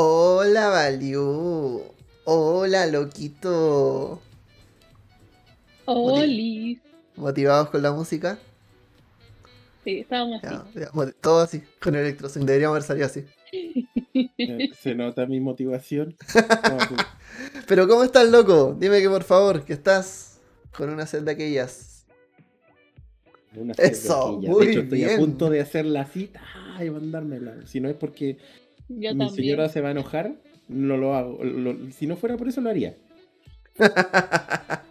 Hola, Valiu. Hola, loquito. Oli. ¿Motivados con la música? Sí, estábamos así. Ya, ya, moti- todo así, con electrosync. Deberíamos haber salido así. Eh, Se nota mi motivación. Pero ¿cómo estás, loco? Dime que por favor, que estás con una sed de aquellas. una Eso, cervejilla. muy De hecho, estoy a punto de hacer la cita y mandármela. Si no es porque Yo mi también. señora se va a enojar, no lo hago. Lo- si no fuera por eso, lo haría.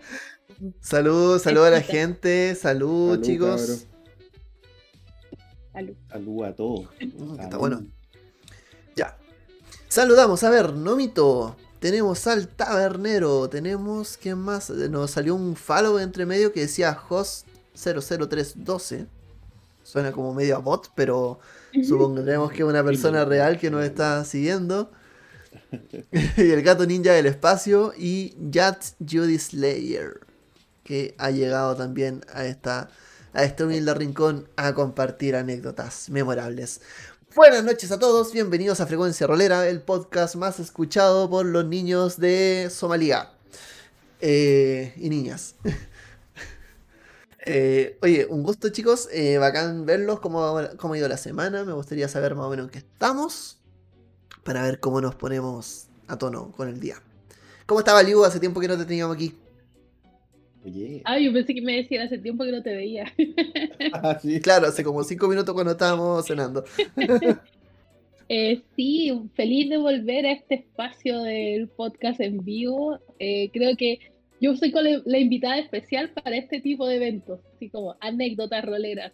salud, salud a la gente, salud, Salud, chicos. Salud. Salud a todos. Mm, está bueno. Ya. Saludamos, a ver, Nomito. Tenemos al tabernero. Tenemos, ¿quién más? Nos salió un follow entre medio que decía host 00312. Suena como medio a bot, pero supondremos que es una persona real que nos está siguiendo. y el gato ninja del espacio. Y Jat Judy Slayer. Que ha llegado también a esta. A este humilde rincón a compartir anécdotas memorables. Buenas noches a todos, bienvenidos a Frecuencia Rolera, el podcast más escuchado por los niños de Somalia. Eh, y niñas. Eh, oye, un gusto chicos, eh, bacán verlos, cómo, cómo ha ido la semana, me gustaría saber más o menos en qué estamos, para ver cómo nos ponemos a tono con el día. ¿Cómo estaba Liu? Hace tiempo que no te teníamos aquí. Oye. Ah, yo pensé que me decían hace tiempo que no te veía. Ah, sí. Claro, hace como 5 minutos cuando estábamos cenando. Eh, sí, feliz de volver a este espacio del podcast en vivo. Eh, creo que yo soy con la, la invitada especial para este tipo de eventos, así como anécdotas roleras,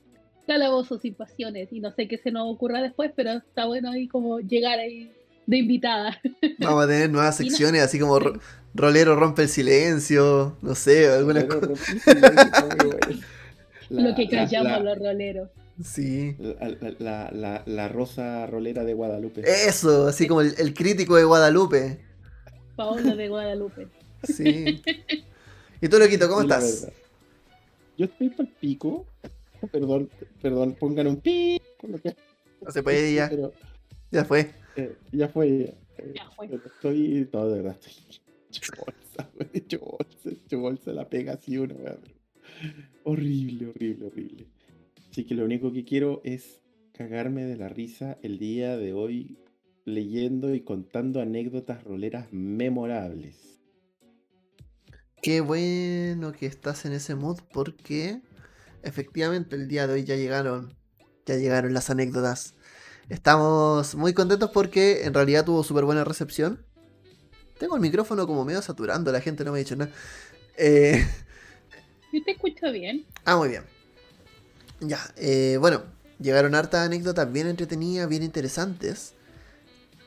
calabozos y pasiones, y no sé qué se nos ocurra después, pero está bueno ahí como llegar ahí de invitada. Vamos a tener nuevas no- secciones, así como ro- rolero rompe el silencio, no sé, alguna cosa. Lo que la- callamos la- los roleros. Sí. La, la- la- la- la rosa rolera de Guadalupe. Eso, así como el, el crítico de Guadalupe. Paola de Guadalupe. Sí. ¿Y tú, Loquito, cómo estás? Yo estoy para el pico. Perdón, perdón, pongan un pi. que- No se puede ya. Pero, Ya fue. eh, ya fue. eh, Ya fue. Estoy. No, de verdad, estoy hecho bolsa, güey, hecho bolsa, hecho bolsa, la pega así uno, güey, pero- Horrible, horrible, horrible. Así que lo único que quiero es cagarme de la risa el día de hoy leyendo y contando anécdotas roleras memorables. Qué bueno que estás en ese mood porque efectivamente el día de hoy ya llegaron, ya llegaron las anécdotas. Estamos muy contentos porque en realidad tuvo súper buena recepción. Tengo el micrófono como medio saturando, la gente no me ha dicho nada. Eh, Yo te escucho bien. ah, muy bien. Ya, eh, bueno, llegaron hartas anécdotas bien entretenidas, bien interesantes.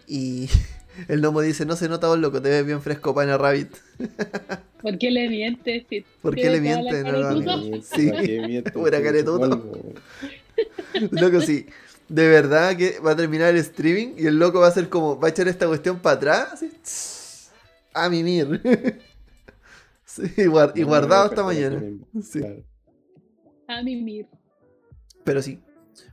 Y el gnomo dice, no se nota vos loco, te ves bien fresco, pana rabbit. ¿Por qué le mientes? Si ¿Por qué le toda la miente? cara No, no. Sí. Pura caretudo. Loco, sí. De verdad que va a terminar el streaming y el loco va a hacer como, va a echar esta cuestión para atrás, así, a mimir. Sí, y guardado hasta mañana. Sí. A mimir. Pero sí.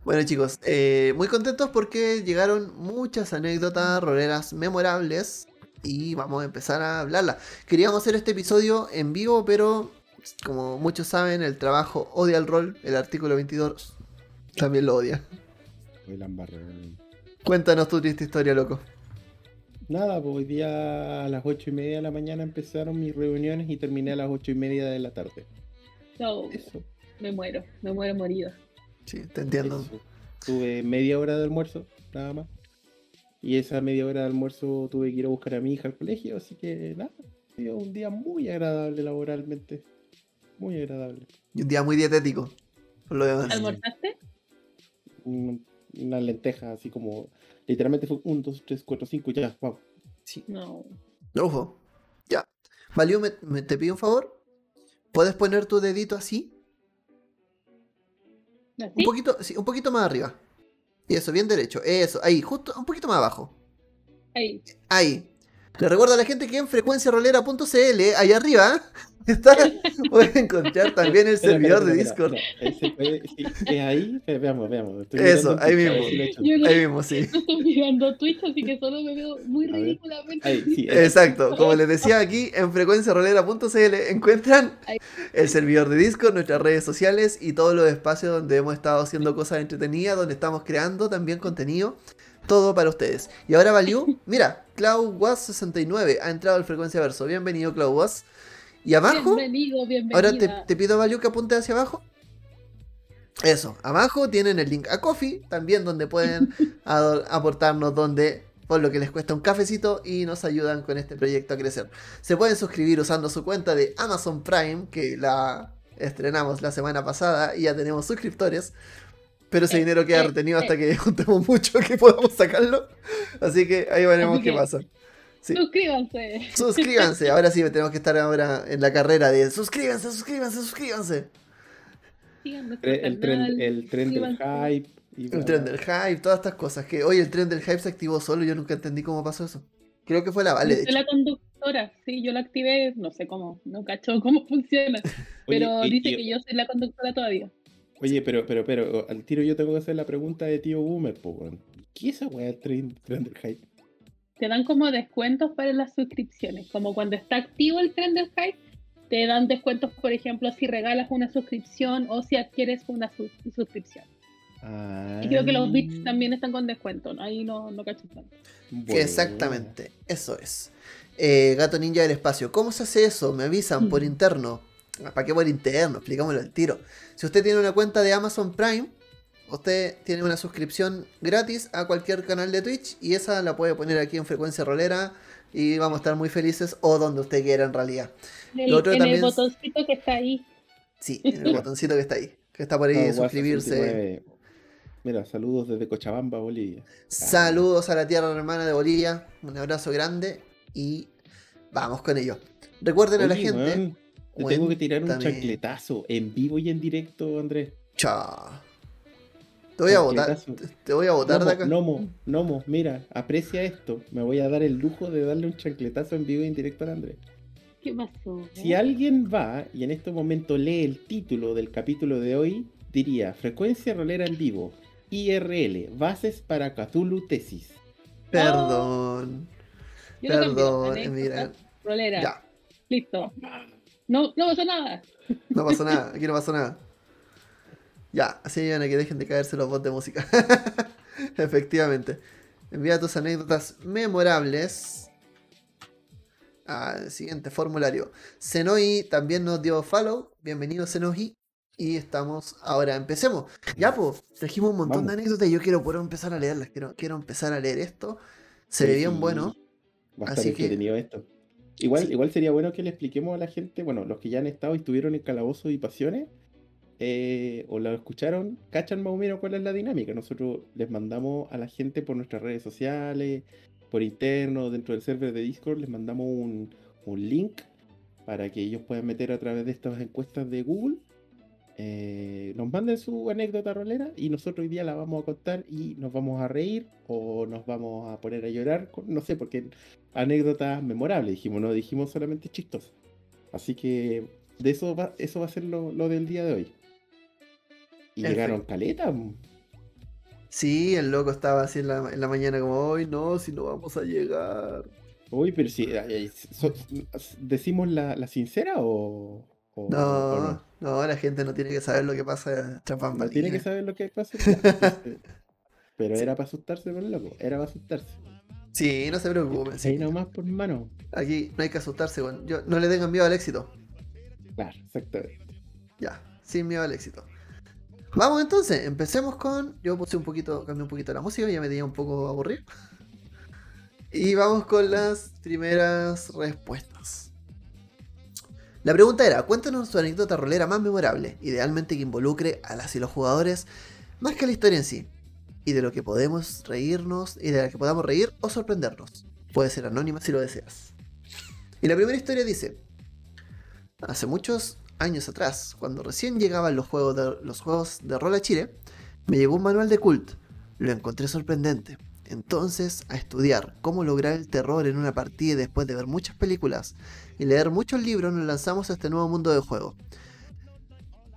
Bueno chicos, eh, muy contentos porque llegaron muchas anécdotas roleras memorables y vamos a empezar a hablarlas. Queríamos hacer este episodio en vivo, pero como muchos saben, el trabajo odia el rol, el artículo 22 también lo odia. Cuéntanos tu triste historia, loco. Nada, pues hoy día a las ocho y media de la mañana empezaron mis reuniones y terminé a las ocho y media de la tarde. No, Eso. me muero, me muero morida. Sí, te entiendo. eso. Tuve media hora de almuerzo, nada más. Y esa media hora de almuerzo tuve que ir a buscar a mi hija al colegio, así que nada. ha sido un día muy agradable laboralmente. Muy agradable. Y un día muy dietético. Lo. ¿Almorzaste? Un- una lenteja así como. Literalmente fue 1, 2, 3, 4, 5, ya, wow. Sí. No. Ojo. Ya. Valió, me, me- te pido un favor. ¿Puedes poner tu dedito así? Un ¿Así? poquito, sí, un poquito más arriba. Y eso, bien derecho. Eso, ahí, justo un poquito más abajo. Ahí. Ahí. Le recuerdo a la gente que en frecuenciarolera.cl, ahí arriba, está, pueden encontrar también el servidor de Discord. espera. Ahí se puede- sí, es ahí, Ve- veamos, veamos. Estoy Eso, ahí mismo. he Ahí mismo, sí. estoy mirando Twitch, así que solo me veo muy ridículamente. Ahí, sí, es- Exacto, como les decía aquí, en frecuenciarolera.cl encuentran Ahí. el servidor de Discord, nuestras redes sociales y todos los espacios donde hemos estado haciendo cosas entretenidas, donde estamos creando también contenido. Todo para ustedes. Y ahora Valiu, mira, CloudWas69 ha entrado al Frecuencia Verso. Bienvenido, CloudWas. Y abajo, Bienvenido, bienvenida. ahora te, te pido, Valiu, que apunte hacia abajo. Eso, abajo tienen el link a Coffee, también donde pueden aportarnos, donde por lo que les cuesta un cafecito y nos ayudan con este proyecto a crecer. Se pueden suscribir usando su cuenta de Amazon Prime, que la estrenamos la semana pasada y ya tenemos suscriptores. Pero ese Eh, dinero queda eh, retenido hasta eh. que juntemos mucho que podamos sacarlo. Así que ahí veremos qué pasa. Sí. Suscríbanse. Suscríbanse, ahora sí tenemos que estar ahora en la carrera de suscríbanse, suscríbanse, suscríbanse. El tren, el tren del hype. y El tren del hype, todas estas cosas. Que hoy el tren del hype se activó solo, yo nunca entendí cómo pasó eso. Creo que fue la Vale, Yo la conductora, sí, yo la activé, no sé cómo, no cacho cómo funciona, pero Oye, y- dice y- que yo soy la conductora todavía. Oye, pero, pero, pero, al tiro yo tengo que hacer la pregunta de tío Boomer, po. ¿Qué es esa weá del tren, tren del hype? Te dan como descuentos para las suscripciones, como cuando está activo el tren del hype, te dan descuentos, por ejemplo, si regalas una suscripción o si adquieres una su- suscripción. Y creo que los bits también están con descuento, ¿no? ahí no, no cacho tanto. buena. Exactamente, eso es. Eh, Gato Ninja del Espacio, ¿cómo se hace eso? Me avisan por Mm. interno. ¿Para qué por interno? Explicámoslo al tiro. Si usted tiene una cuenta de Amazon Prime, usted tiene una suscripción gratis a cualquier canal de Twitch y esa la puede poner aquí en frecuencia rolera y vamos a estar muy felices o donde usted quiera en realidad. En el, Lo otro en también el es- botoncito que está ahí. Sí, en el botoncito que está ahí, que está por ahí, Ah, Guasa suscribirse. 69. Mira, saludos desde Cochabamba, Bolivia. Saludos a la tierra hermana de Bolivia, un abrazo grande y vamos con ello. Recuerden a la gente. Te tengo que tirar un chancletazo en vivo y en directo, Andrés. Chao. Te voy a votar. Te- voy a votar de Nomo, acá. Nomo, Nomo, mira, aprecia esto. Me voy a dar el lujo de darle un chancletazo en vivo y en directo al Andrés. ¿Qué pasó? Si alguien va y en este momento lee el título del capítulo de hoy, diría Frecuencia Rolera en vivo, IRL, Bases para Cthulhu Tesis. Perdón. Yo Perdón, mira. rolera, Ya. listo. No, no pasó nada. No pasó nada. Aquí no pasó nada. Ya, así ayudan a que dejen de caerse los bots de música. Efectivamente. Envía tus anécdotas memorables al siguiente formulario. Senoi también nos dio follow. Bienvenido, Senoi. Y estamos ahora, empecemos. Ya, pues, trajimos un montón de anécdotas y yo quiero poder empezar a leerlas. Quiero, quiero empezar a leer esto. Se ve bien Sí, bueno. Va a estar Así que- entretenido esto. Igual, Sí. igual sería bueno que le expliquemos a la gente, bueno, los que ya han estado y estuvieron en Calabozos y Pasiones, eh, o lo escucharon, cachan más o menos cuál es la dinámica. Nosotros les mandamos a la gente por nuestras redes sociales, por interno, dentro del server de Discord, les mandamos un, un link para que ellos puedan meter a través de estas encuestas de Google. eh, nos manden su anécdota rolera y nosotros hoy día la vamos a contar y nos vamos a reír o nos vamos a poner a llorar, no sé, porque anécdotas memorables, dijimos, no dijimos solamente chistosas. Así que de eso va, eso va a ser lo, lo del día de hoy. Y Perfecto. llegaron caleta. Sí, el loco estaba así en la, en la mañana como, hoy no, si no vamos a llegar. Uy, pero si so- decimos la, la sincera o, o- o No, no, la gente no tiene que saber lo que pasa tras No tiene que saber lo que pasa. Pero era para asustarse con el loco, era para asustarse. Sí, no se preocupen. sí. Nomás por mano. Aquí no hay que asustarse, bueno. Yo, no le tengan miedo al éxito. Claro, exactamente. Ya, sin miedo al éxito. Vamos entonces, empecemos con. Yo puse un poquito, cambié un poquito la música, ya me tenía un poco aburrido. Y vamos con las primeras respuestas. La pregunta era, cuéntanos tu anécdota rolera más memorable, idealmente que involucre a las y los jugadores, más que a la historia en sí, y de lo que podemos reírnos, y de la que podamos reír o sorprendernos. Puede ser anónima si lo deseas. Y la primera historia dice, hace muchos años atrás, cuando recién llegaban los juegos de, los juegos de rol a Chile, me llegó un manual de cult. Lo encontré sorprendente. entonces a estudiar cómo lograr el terror en una partida después de ver muchas películas y leer muchos libros nos lanzamos a este nuevo mundo de juego.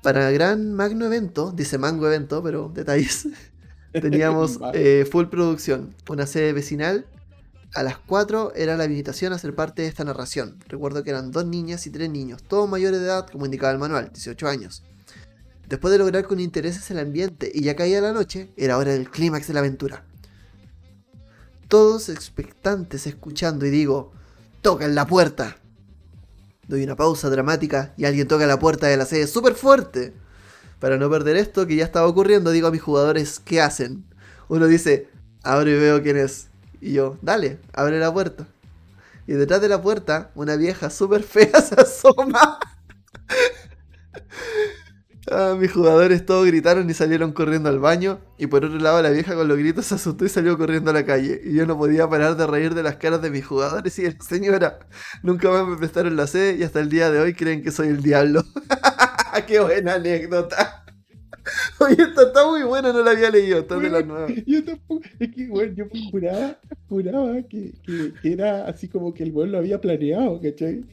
Para gran magno evento, dice mango evento, pero detalles, teníamos eh, full producción, una sede vecinal. A las 4 era la invitación a ser parte de esta narración. Recuerdo que eran dos niñas y tres niños, todos mayores de edad, como indicaba el manual, 18 años. Después de lograr con intereses el ambiente y ya caía la noche, era hora del clímax de la aventura. Todos expectantes escuchando y digo, tocan la puerta. Doy una pausa dramática y alguien toca la puerta de la sede súper fuerte. Para no perder esto que ya estaba ocurriendo, digo a mis jugadores, ¿qué hacen? Uno dice, abro y veo quién es. Y yo, dale, abre la puerta. Y detrás de la puerta, una vieja súper fea se asoma. Ah, mis jugadores todos gritaron y salieron corriendo al baño. Y por otro lado, la vieja con los gritos se asustó y salió corriendo a la calle. Y yo no podía parar de reír de las caras de mis jugadores y de señora. Nunca más me prestaron la sede y hasta el día de hoy creen que soy el diablo. ¡Qué buena anécdota! Oye, esta está muy buena, no la había leído, esta de la nueva. Yo tampoco, es que bueno, yo juraba, juraba que, que, que era así como que el weón lo había planeado, ¿cachai?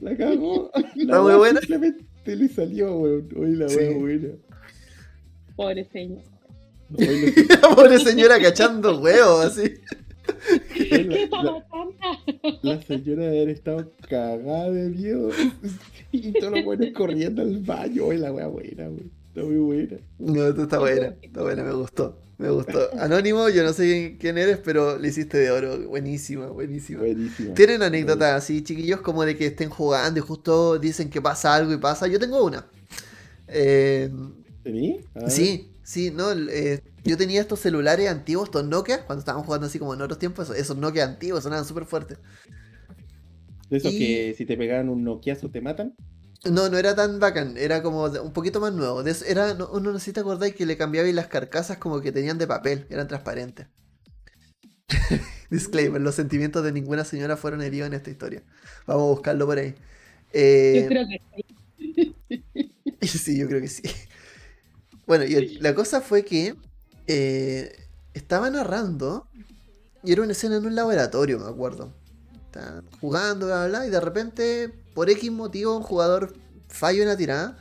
La cagó. Está muy buena. Simplemente le salió, weón. Oye, la Sí. wea buena. Pobre señor. La pobre señora cachando huevos, así. La- ¿Qué está la- pasando? La señora debe haber estado cagada de miedo. Y todos los buenos corriendo al baño. Oye, la wea buena, weón. Está muy buena. No, esto está buena, está buena, me gustó. Me gustó. Anónimo, yo no sé quién eres, pero le hiciste de oro. Buenísima, buenísima. Buenísima. ¿Tienen anécdotas así, chiquillos, como de que estén jugando y justo dicen que pasa algo y pasa? Yo tengo una. Eh, ¿Tení? Sí, sí, no, eh, yo tenía estos celulares antiguos, estos Nokia, cuando estábamos jugando así como en otros tiempos, esos, esos Nokia antiguos sonaban súper fuertes. De esos Y- que si te pegaban un noquiazo te matan. No, no era tan bacán, era como un poquito más nuevo. Eso- era, no, no sé si te acordáis que le cambiabais las carcasas como que tenían de papel, eran transparentes. Disclaimer, los sentimientos de ninguna señora fueron heridos en esta historia. Vamos a buscarlo por ahí. Eh, Yo creo que sí. Sí, yo creo que sí. Bueno, y el- la cosa fue que eh, estaba narrando y era una escena en un laboratorio, me acuerdo. Estaban jugando, bla, bla, bla, y de repente, por X motivo, un jugador falla una tirada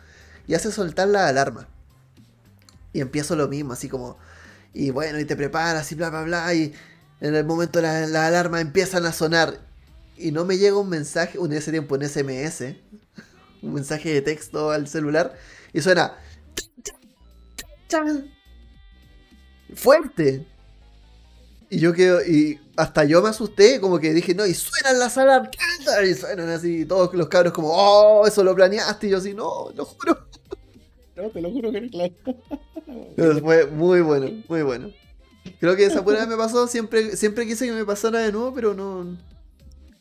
y hace soltar la alarma. Y empiezo lo mismo, así como, y bueno, y te preparas y bla, bla, bla, y en el momento las la alarmas empiezan a sonar y no me llega un mensaje, en ese tiempo un SMS, un mensaje de texto al celular y suena fuerte. Y yo quedo, y hasta yo me asusté, como que dije, no, y suenan las alarmas, y suenan así, todos los cabros como, oh, eso lo planeaste, y yo así, no, lo juro. No, te lo juro que era claro. Pero fue muy bueno, muy bueno. Creo que esa pura vez me pasó, siempre, siempre quise que me pasara de nuevo, pero no.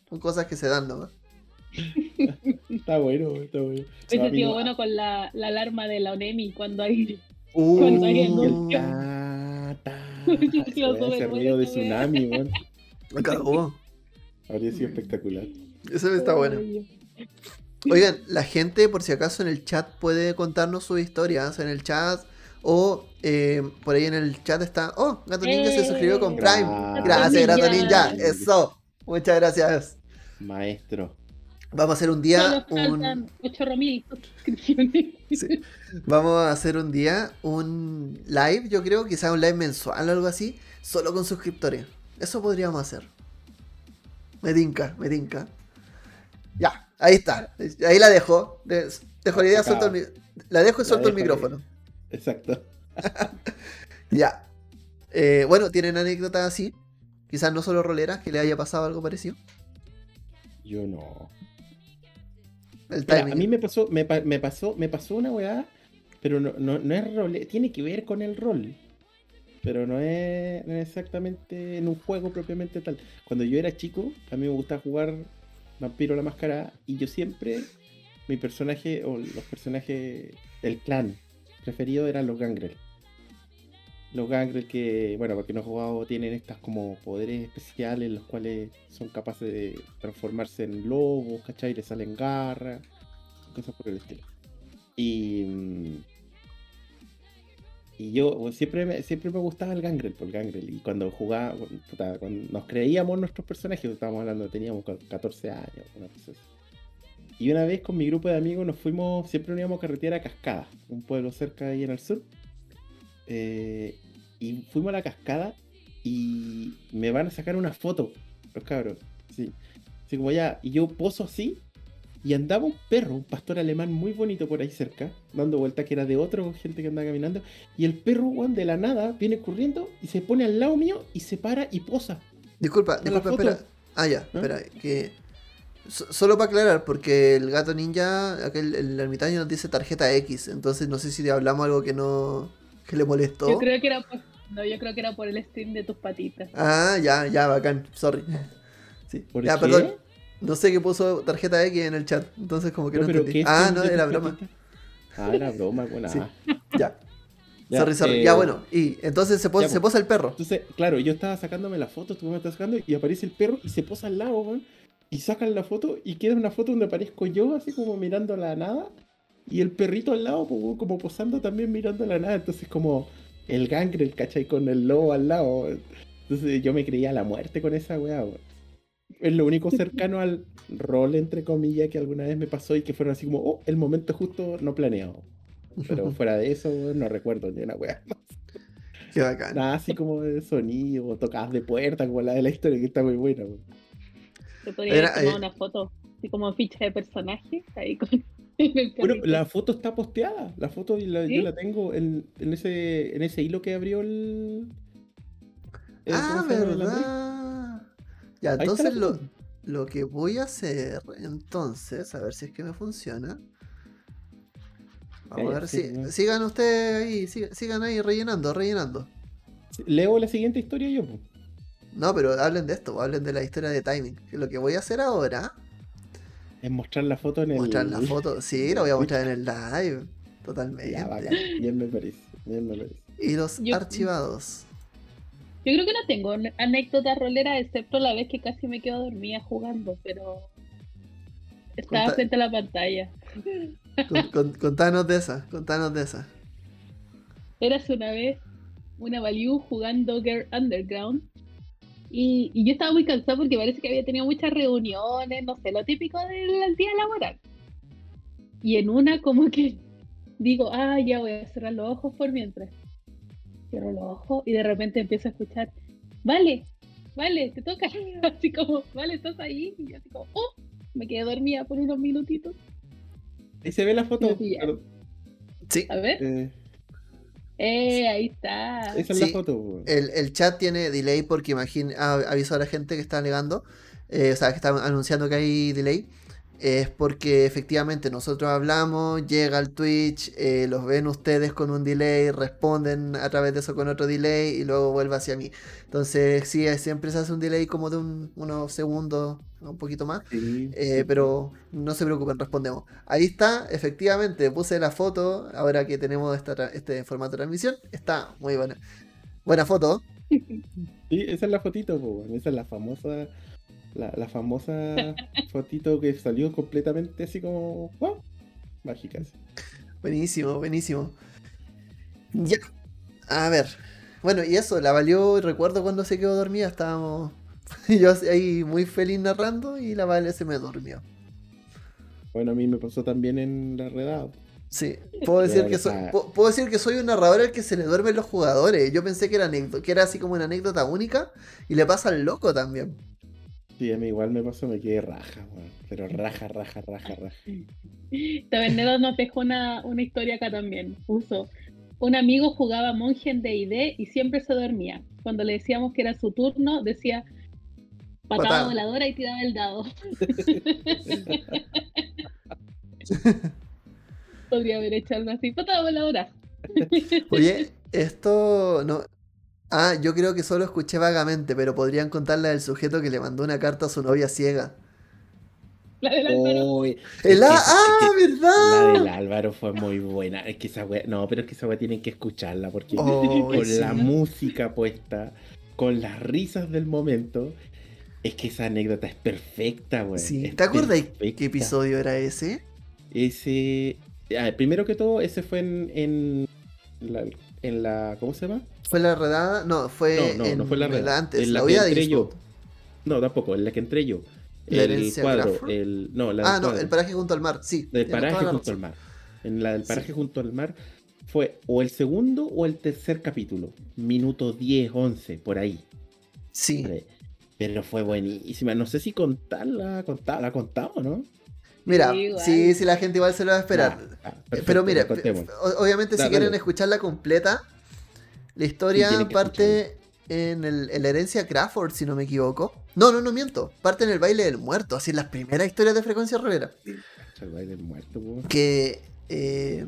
Son cosas que se dan nomás. Está bueno, está bueno. Hubiese No, sido no. bueno con la, la alarma de la ONEMI cuando hay. Cuando hay Ese ruido de tsunami, weón. me cagó. Habría sido espectacular. Eso está bueno. Oigan, la gente, por si acaso, en el chat puede contarnos sus historias en el chat. O eh, por ahí en el chat está. Oh, Gato Ninja se Eh, suscribió con Prime. Gracias. Gracias, Gato. Ninja. Eso. Muchas gracias. Maestro. Vamos a hacer un Solo día un. faltan 8 mil suscripciones. Sí. Vamos a hacer un día un live, yo creo, quizás un live mensual o algo así, solo con suscriptores. Eso podríamos hacer. Me tinca, me tinca. Ya, ahí está. Ahí la dejo. De- Dejo la idea, suelto el mi- La dejo y suelto el micrófono. Exacto. Ya. Eh, bueno, ¿tienen anécdotas así? Quizás no solo roleras, que le haya pasado algo parecido. Yo no. El Mira, timing. a mí me pasó, me, pa- me pasó, me pasó una weá, pero no, no, no es rol, tiene que ver con el rol. Pero no es, no es exactamente en un juego propiamente tal. Cuando yo era chico, a mí me gustaba jugar Vampiro la Máscara y yo siempre, mi personaje o los personajes del clan preferido eran los Gangrel. Los Gangrel que, bueno, porque no he jugado, tienen estas como poderes especiales, los cuales son capaces de transformarse en lobos, ¿cachai? Le salen garras, cosas por el estilo. Y, mm, y yo siempre siempre me gustaba el Gangrel, por el Gangrel. Y cuando jugaba, cuando nos creíamos nuestros personajes, estábamos hablando, teníamos ca- 14 años, una cosa así. Y una vez con mi grupo de amigos nos fuimos, siempre nos íbamos a carretera a Cascada, un pueblo cerca ahí en el sur. Eh, y fuimos a la cascada y me van a sacar una foto, los cabros. Sí. Así como ya, y yo poso así, y andaba un perro, un pastor alemán muy bonito por ahí cerca, dando vuelta que era de otro gente que andaba caminando. Y el perro, weón, de la nada, viene corriendo y se pone al lado mío y se para y posa. Disculpa, disculpa, espera. Ah, ya, espera, que... so- Solo para aclarar, porque el gato ninja, aquel, el ermitaño nos dice tarjeta X, entonces no sé si le hablamos algo que no... que le molestó. Yo creo que era por, no, yo creo que era por el stream de tus patitas. Ah, ya, ya, bacán, sorry. Sí. ¿Por ya, qué? perdón. No sé qué puso tarjeta X en el chat, entonces como que no, entendí. ¿qué Ah, no, de era broma. Ah, era broma, bueno. Sí. Ya. Ya, sorry, sorry. eh, Ya, bueno. Y entonces se, posa, ya, se pues. posa el perro. Entonces, claro, yo estaba sacándome la foto, tú me estás sacando, y aparece el perro y se posa al lado, weón. Y sacan la foto y queda una foto donde aparezco yo, así como mirando a la nada. Y el perrito al lado, como posando también mirando a la nada. Entonces, como el gangrel, ¿cachai? Con el lobo al lado. Entonces, yo me creía la muerte con esa weá, weón. Es lo único cercano al rol, entre comillas, que alguna vez me pasó y que fueron así como, oh, el momento justo no planeado. Pero fuera de eso, no recuerdo ni una weá. Qué bacán. Nada así como de sonido, o tocadas de puerta, como la de la historia, que está muy buena. weón. Te podría haber tomado eh, una foto, así como ficha de personaje, ahí con Bueno, la foto está posteada. La foto y la- ¿Sí? yo la tengo en, en ese, en ese hilo que abrió el. el- Ah. El Andrés. verdad. Ya, Ahí entonces lo, lo que voy a hacer, entonces, a ver si es que me funciona. Vamos a ya, ver sí, si. ya. Sigan ustedes ahí, sigan, sigan ahí rellenando, rellenando. Leo la siguiente historia yo. No, pero hablen de esto, hablen de la historia de timing. Lo que voy a hacer ahora, Es mostrar la foto en el. mostrar la foto. Sí, la voy a mostrar en el live. Totalmente. Ya, bacán. Bien me parece. Bien me parece. Y los Yo- archivados. Yo creo que no tengo anécdotas roleras, excepto la vez que casi me quedo dormida jugando, pero estaba Conta- frente a la pantalla. Con- con- contanos de esa, contanos de esa. Eras una vez una Value jugando Girl Underground y, y yo estaba muy cansada porque parece que había tenido muchas reuniones, no sé, lo típico del día laboral. Y en una como que digo, ah, ya voy a cerrar los ojos por mientras. Cierro los ojos y de repente empiezo a escuchar, vale, vale, te toca. Así como, vale, estás ahí. Y yo así como, oh, me quedé dormida por unos minutitos. Ahí se ve la foto. Sí, A ver, Eh, eh, ahí está. esa es Sí. la foto. el, el chat tiene delay porque imagín, ah, aviso a la gente que está alegando, eh, o sea, que está anunciando que hay delay. Es porque efectivamente nosotros hablamos, llega al Twitch, eh, los ven ustedes con un delay, responden a través de eso con otro delay y luego vuelve hacia mí. Entonces, sí, siempre se hace un delay como de un- unos segundos, un poquito más. Sí, Eh, sí. pero no se preocupen, respondemos. Ahí está, efectivamente, puse la foto, ahora que tenemos esta tra- este formato de transmisión, está muy buena. Buena foto. Sí, esa es la fotito, esa es la famosa, la, la famosa fotito que salió completamente así como, wow, mágica. así. Buenísimo, buenísimo. Ya. A ver. Bueno, y eso, la valió, recuerdo cuando se quedó dormida, estábamos yo ahí muy feliz narrando y la Vale se me durmió. Bueno, a mí me pasó también en la redada. Sí, puedo decir, que soy, puedo decir que soy un narrador al que se le duermen los jugadores. Yo pensé que era, anécdota, que era así como una anécdota única y le pasa al loco también. Sí, a mí igual me pasó, me quedé raja, weón. Pero raja, raja, raja, raja. Tabernero nos dejó una, una historia acá también. Puso, un amigo jugaba monje en D&D y siempre se dormía. Cuando le decíamos que era su turno, decía patada Patada. voladora y tiraba el dado. Podría haber hecho algo así, patada voladora. Oye, esto no. Ah, yo creo que solo escuché vagamente, pero podrían contarle del sujeto que le mandó una carta a su novia ciega. La del Álvaro. Es El que- A- es ¡Ah, que verdad! La del Álvaro fue muy buena. Es que esa wea, no, pero es que esa wea tienen que escucharla porque Oh, con sí. la música puesta, con las risas del momento, es que esa anécdota es perfecta, weón. Sí, es ¿Te acuerdas qué episodio era ese? Ese. ah, primero que todo, ese fue en, en la- en la. ¿Cómo se llama? ¿Fue la redada? No, fue, No, no, no fue la redada. antes, En la, la que entré yo. No, tampoco, en la que entré yo. ¿La el cuadro, el. No, la Ah, no, cuadro. el paraje junto al mar, sí. Tienes paraje junto al mar. En la del Sí. paraje junto al mar fue o el segundo o el tercer capítulo. Minuto 10, 11, por ahí. Sí. Pero fue buenísima. No sé si contarla, contarla, la contamos, ¿no? Mira, Sí, sí, sí, la gente igual se lo va a esperar. Ah, ah, perfecto, Pero mire, obviamente si quieren dale. escucharla completa, la historia parte en, el, en la herencia Crawford, si no me equivoco. No, no, no miento. Parte en el baile del muerto, así en las primeras historias de Frecuencia Rivera. El baile del muerto. Que eh,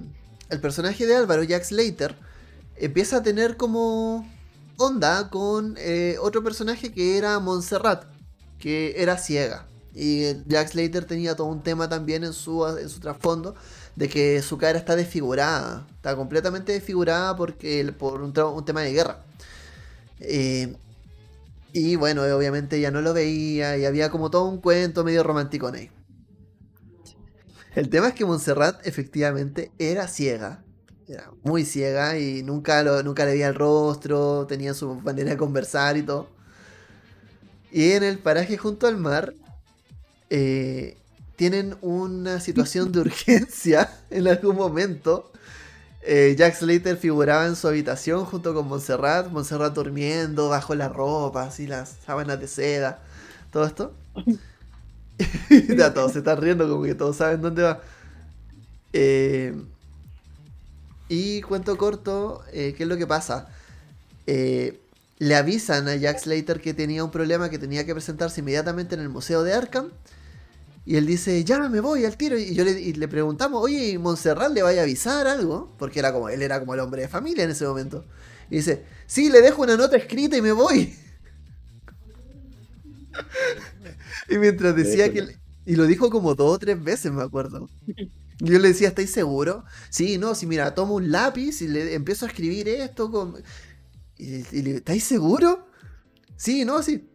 el personaje de Álvaro, Jack Slater, empieza a tener como onda con eh, otro personaje que era Montserrat, que era ciega. Y Jack Slater tenía todo un tema también en su, en su trasfondo de que su cara está desfigurada, está completamente desfigurada porque, por un, tema de guerra. Eh, y bueno, obviamente ya no lo veía y había como todo un cuento medio romántico en ahí. El tema es que Montserrat efectivamente era ciega. Era muy ciega y nunca, lo- nunca le veía el rostro, tenía su manera de conversar y todo. Y en el paraje junto al mar eh, tienen una situación de urgencia en algún momento. Eh, Jack Slater figuraba en su habitación junto con Montserrat, Montserrat durmiendo bajo la ropa, así las sábanas de seda, todo esto. ya todos se están riendo, como que todos saben dónde va. Eh, y cuento corto, ¿qué es lo que pasa? Le avisan a Jack Slater que tenía un problema, que tenía que presentarse inmediatamente en el Museo de Arkham. Y él dice, ya me voy al tiro. Y yo le, y le preguntamos, oye, ¿y Montserrat le vaya a avisar algo? Porque era como, él era como el hombre de familia en ese momento. Y dice, sí, le dejo una nota escrita y me voy. y mientras decía que... Y lo dijo como dos o tres veces, me acuerdo. Yo le decía, ¿estáis seguro? Sí, no, si mira, tomo un lápiz y le empiezo a escribir esto con... Y, y le, ¿estáis seguro? Sí, no, sí.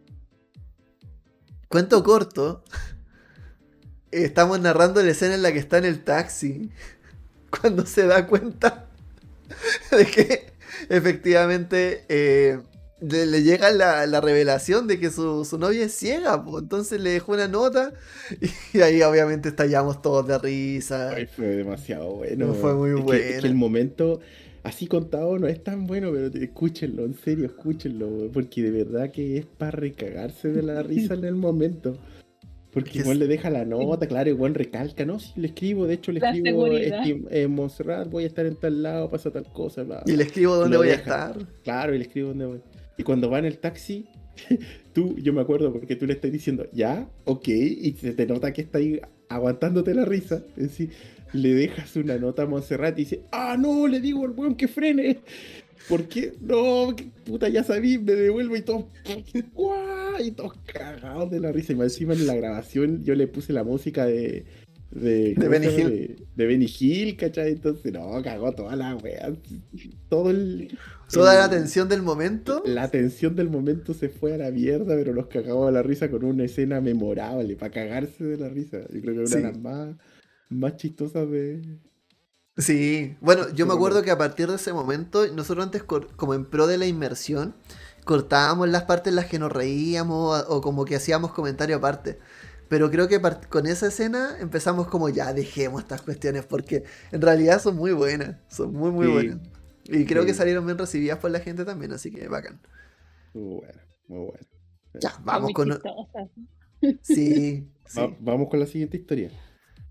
Cuento corto. Estamos narrando la escena en la que está en el taxi. Cuando se da cuenta de que efectivamente eh, le, le llega la, la revelación de que su, su novia es ciega. po. Entonces le dejó una nota y ahí obviamente estallamos todos de risa. Ay, fue demasiado bueno. Fue muy Es que- bueno. es que el momento así contado no es tan bueno, pero escúchenlo, en serio, escúchenlo, porque de verdad que es para recagarse de la risa en el momento. Porque Que igual es- le deja la nota, claro, igual recalca, no, sí, le escribo, de hecho le La escribo, estim- eh, Montserrat, voy a estar en tal lado, pasa tal cosa, bla, Y le escribo dónde voy a estar. Claro, y le escribo dónde voy. Y cuando va en el taxi, tú, yo me acuerdo porque tú le estás diciendo, ya, ok, y se te nota que está ahí aguantándote la risa. Es decir, le dejas una nota a Montserrat y dice, ah, no, le digo al weón que frene. ¿Por qué? No, puta, ya sabí, me devuelvo y todos, ¡guau! y todos cagados de la risa. Y más encima en la grabación yo le puse la música de. De, ¿cómo Benny? Hill. De, de Benny Hill, ¿cachai? Entonces, no, cagó toda la wea. Todo el. Toda el- la atención del momento. la tensión del momento se fue a la mierda, pero nos cagamos de la risa con una escena memorable, para cagarse de la risa. Yo creo que es una Sí. de las más, más chistosas de. Sí, bueno, yo me acuerdo que a partir de ese momento, nosotros antes, como en pro de la inmersión, cortábamos las partes en las que nos reíamos o, como que hacíamos comentario aparte. Pero creo que con esa escena empezamos como ya, dejemos estas cuestiones porque en realidad son muy buenas, son muy, muy Sí. buenas. Y creo que salieron bien recibidas por la gente también, así que bacán. Muy bueno, muy bueno. Ya, vamos muy con... chistosa. Sí, sí. Va- vamos con la siguiente historia.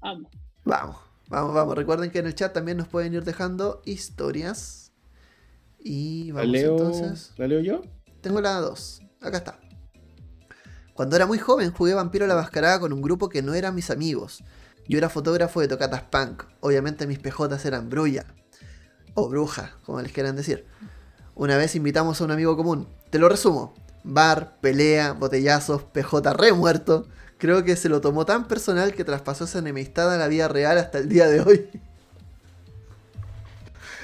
Vamos. Vamos, vamos, vamos. Recuerden que en el chat también nos pueden ir dejando historias. Y ¿La vamos leo, entonces. ¿La leo yo? Tengo la 2. Acá está. Cuando era muy joven jugué Vampiro la Mascarada con un grupo que no eran mis amigos. Yo era fotógrafo de tocatas punk. Obviamente mis PJs eran brulla. O bruja, como les quieran decir. Una vez invitamos a un amigo común. Te lo resumo. Bar, pelea, botellazos, PJ re muerto. Creo que se lo tomó tan personal que traspasó esa enemistad a la vida real hasta el día de hoy.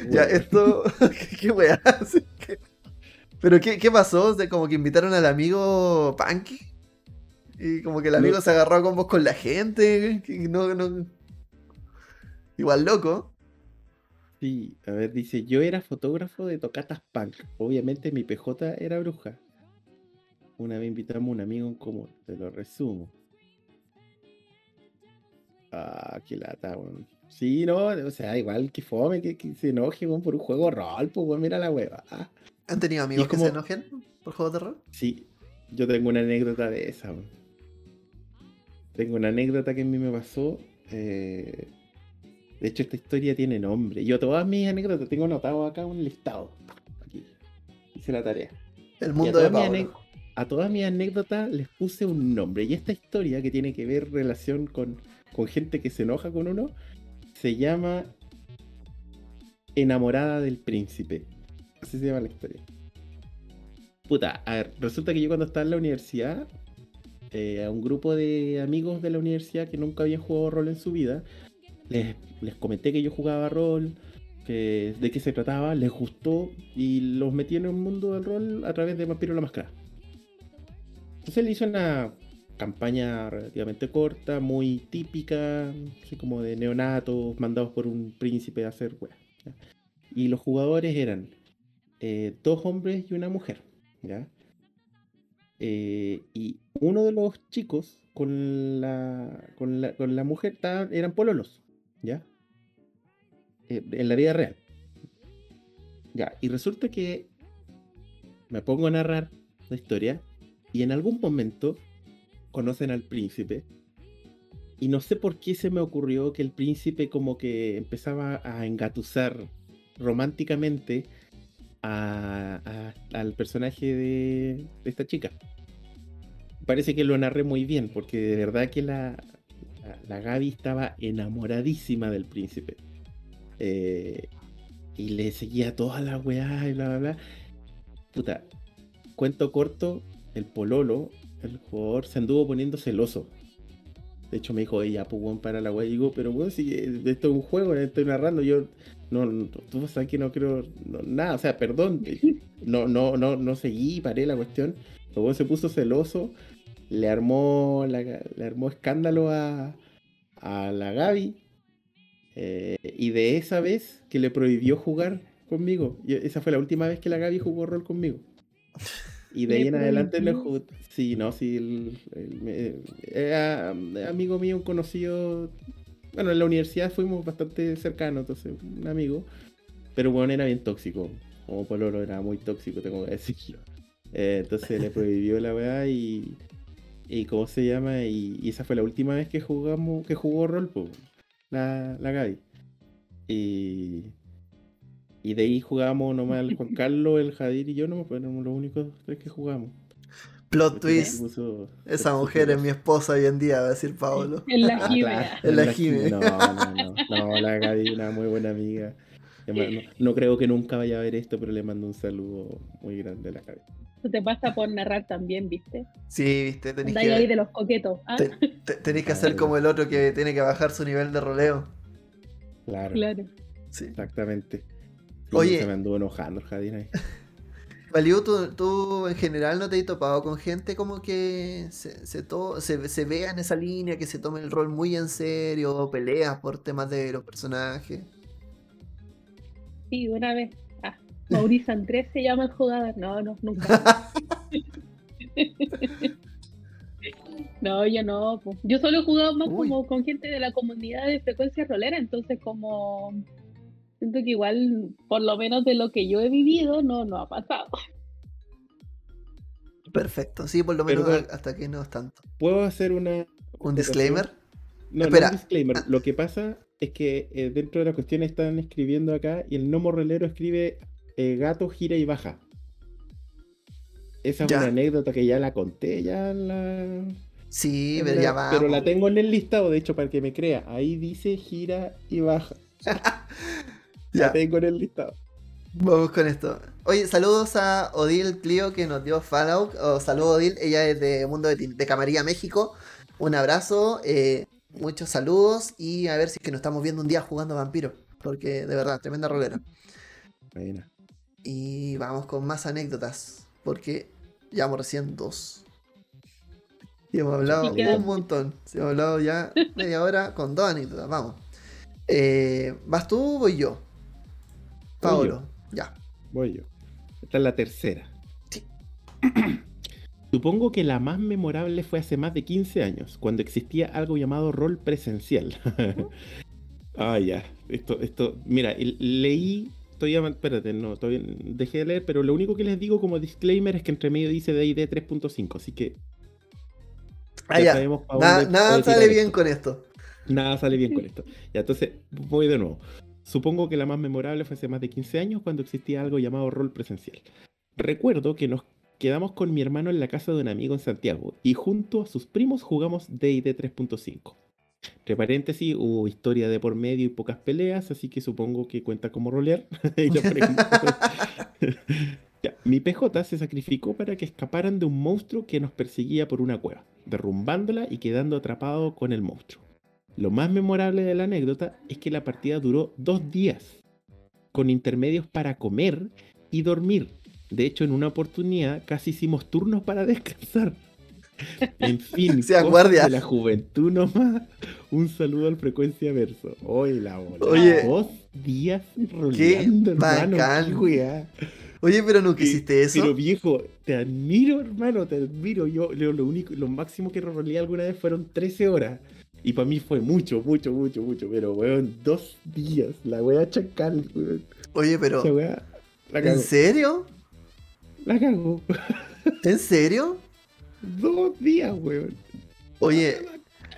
Ya, esto. ¿Qué, qué weá? ¿Pero qué, qué pasó? ¿De como que invitaron al amigo Punky? Y como que el amigo No. se agarró a combos con la gente. que no, no... Igual loco. Sí, a ver, dice, yo era fotógrafo de tocatas punk. Obviamente mi PJ era bruja. Una vez invitamos a un amigo en común, te lo resumo. Ah, qué lata, weón. Sí, no, o sea, igual que fome, que, que se enoje, weón, por un juego rol, pues, weón, mira la hueva. Ah, ¿Han tenido amigos que se enojen por juegos de rol? sí, yo tengo una anécdota de esa, weón. Tengo una anécdota que a mí me pasó. eh, De hecho, esta historia tiene nombre. Yo todas mis anécdotas tengo anotado acá un listado. Aquí. Hice la tarea. El mundo de Pablo. a todas mis anécdotas les puse un nombre. Y esta historia que tiene que ver relación con, con gente que se enoja con uno, se llama Enamorada del Príncipe. Así se llama la historia. Puta, a ver, resulta que yo cuando estaba en la universidad, eh, a un grupo de amigos de la universidad que nunca habían jugado rol en su vida, les, les comenté que yo jugaba rol, que, de qué se trataba, les gustó y los metí en el mundo del rol a través de Vampiro la Máscara. Entonces le hice una campaña relativamente corta, muy típica, así como de neonatos mandados por un príncipe a hacer weas. Y los jugadores eran eh, dos hombres y una mujer. ¿ya? Eh, y uno de los chicos con la, con la, con la mujer estaban- eran pololos. ¿Ya? Eh, en la vida real. Ya, y resulta que me pongo a narrar la historia y en algún momento conocen al príncipe y no sé por qué se me ocurrió que el príncipe como que empezaba a engatusar románticamente al personaje de, esta chica. Parece que lo narré muy bien porque de verdad que la, la, Gaby estaba enamoradísima del príncipe. Eh, y le seguía toda la weá y bla bla bla. Puta, cuento corto, el pololo, el jugador, se anduvo poniendo celoso. De hecho me dijo, ella, pues para la weá. Y digo, pero weón, si eh, esto es un juego, estoy narrando, yo no, tú sabes que no creo nada, o sea, perdón, eh, no, no, no, no seguí, paré la cuestión. El weón se puso celoso, le armó, le armó escándalo a, a la Gaby. eh, y de esa vez que le prohibió jugar conmigo. Esa fue la última vez que la Gaby jugó rol conmigo. Y de ahí en adelante jugó. Sí, no, sí. el- el- me- era amigo mío, un conocido. Bueno, en la universidad fuimos bastante cercanos, entonces, un amigo. Pero bueno, era bien tóxico. Como Pololo era muy tóxico, tengo que decirlo. Eh, entonces le prohibió la weá y. ¿Y cómo se llama? Y, y esa fue la última vez que jugamos, que jugó rol, po, la, la Gaby. Y, y de ahí jugábamos nomás el Juan Carlos, el Jadir y yo, no, pues éramos los únicos tres que jugamos. Plot Porque twist. puso- Esa puso mujer es mi esposa hoy en día, va a decir Pablo. En la Ah, Jime. En la Jime. No, no, no, no, la Gaby, una muy buena amiga. Además, No, no creo que nunca vaya a ver esto, pero le mando un saludo muy grande a la Gaby. Eso te pasa por narrar también, ¿viste? Sí, viste, tenéis Andáis ahí de que, los coquetos. ¿ah? te- te- tenéis que hacer como el otro que tiene que bajar su nivel de roleo. Claro, Claro. Sí. exactamente. Sí, Oye. Se me anduvo enojando el Jadir ahí. Valiu, ¿tú, tú en general no te has topado con gente como que se, se, to- se, se vea en esa línea, que se tome el rol muy en serio, o peleas por temas de los personajes. Sí, una vez. Ah, Mauricio Andrés se llama el jugador. No, no, nunca. No, yo no. po. Yo solo he jugado más Uy. como con gente de la comunidad de frecuencia rolera, entonces como siento que igual, por lo menos de lo que yo he vivido, no, no ha pasado. Perfecto, sí, por lo menos Perdón. hasta que no es tanto. ¿Puedo hacer una. ¿Un disclaimer? No, Espera. no un disclaimer. Lo que pasa es que eh, dentro de la cuestión están escribiendo acá y el no morrelero escribe eh, gato gira y baja. Esa es una anécdota que ya la conté, ya la. Sí, pero la- ya va. pero la tengo en el listado, de hecho, para que me crea. Ahí dice gira y baja. Ya. La tengo en el listado. Vamos con esto. Oye, saludos a Odil Clio que nos dio follow. Oh, saludos Odil, ella es de Mundo de, de Camarilla, México. Un abrazo, eh, muchos saludos y a ver si es que nos estamos viendo un día jugando vampiro. Porque de verdad, tremenda rolera. Buena. Y vamos con más anécdotas. Porque llevamos recién dos. Y hemos hablado Y un montón. Hemos hablado ya media hora con dos anécdotas. Vamos. Eh, ¿Vas tú o voy yo? Paolo, ya. Voy yo. Esta es la tercera. Sí. Supongo que la más memorable fue hace más de 15 años, cuando existía algo llamado rol presencial. ah, ya. Esto, esto, mira, leí. Todavía, espérate, no, todavía dejé de leer, pero lo único que les digo como disclaimer es que entre medio dice DD 3.5, así que. Ah, ya. Nada, nada sale bien esto. con esto. Nada sale bien con esto. Ya, entonces, voy de nuevo. Supongo que la más memorable fue hace más de 15 años cuando existía algo llamado rol presencial. Recuerdo que nos quedamos con mi hermano en la casa de un amigo en Santiago y junto a sus primos jugamos D&D 3.5. Entre paréntesis, hubo historia de por medio y pocas peleas, así que supongo que cuenta como rolear. Mi PJ se sacrificó para que escaparan de un monstruo que nos perseguía por una cueva, derrumbándola y quedando atrapado con el monstruo. Lo más memorable de la anécdota es que la partida duró dos días, con intermedios para comer y dormir. De hecho, en una oportunidad casi hicimos turnos para descansar. En fin, Sea guardia. de la juventud nomás. Un saludo al frecuencia verso. Hoy la bola. Oye. dos días roleando, hermano. bacán. qué. Oye, pero Eh, hiciste eso. Pero viejo, te admiro, hermano, te admiro. Yo lo, lo único, lo máximo que roleé alguna vez fueron 13 horas. Y para mí fue mucho, mucho, mucho, mucho. Pero weón, dos días. La wea chacal, weón. Oye, pero. La ¿En serio? La cago. ¿En serio? Dos días, weón. Oye,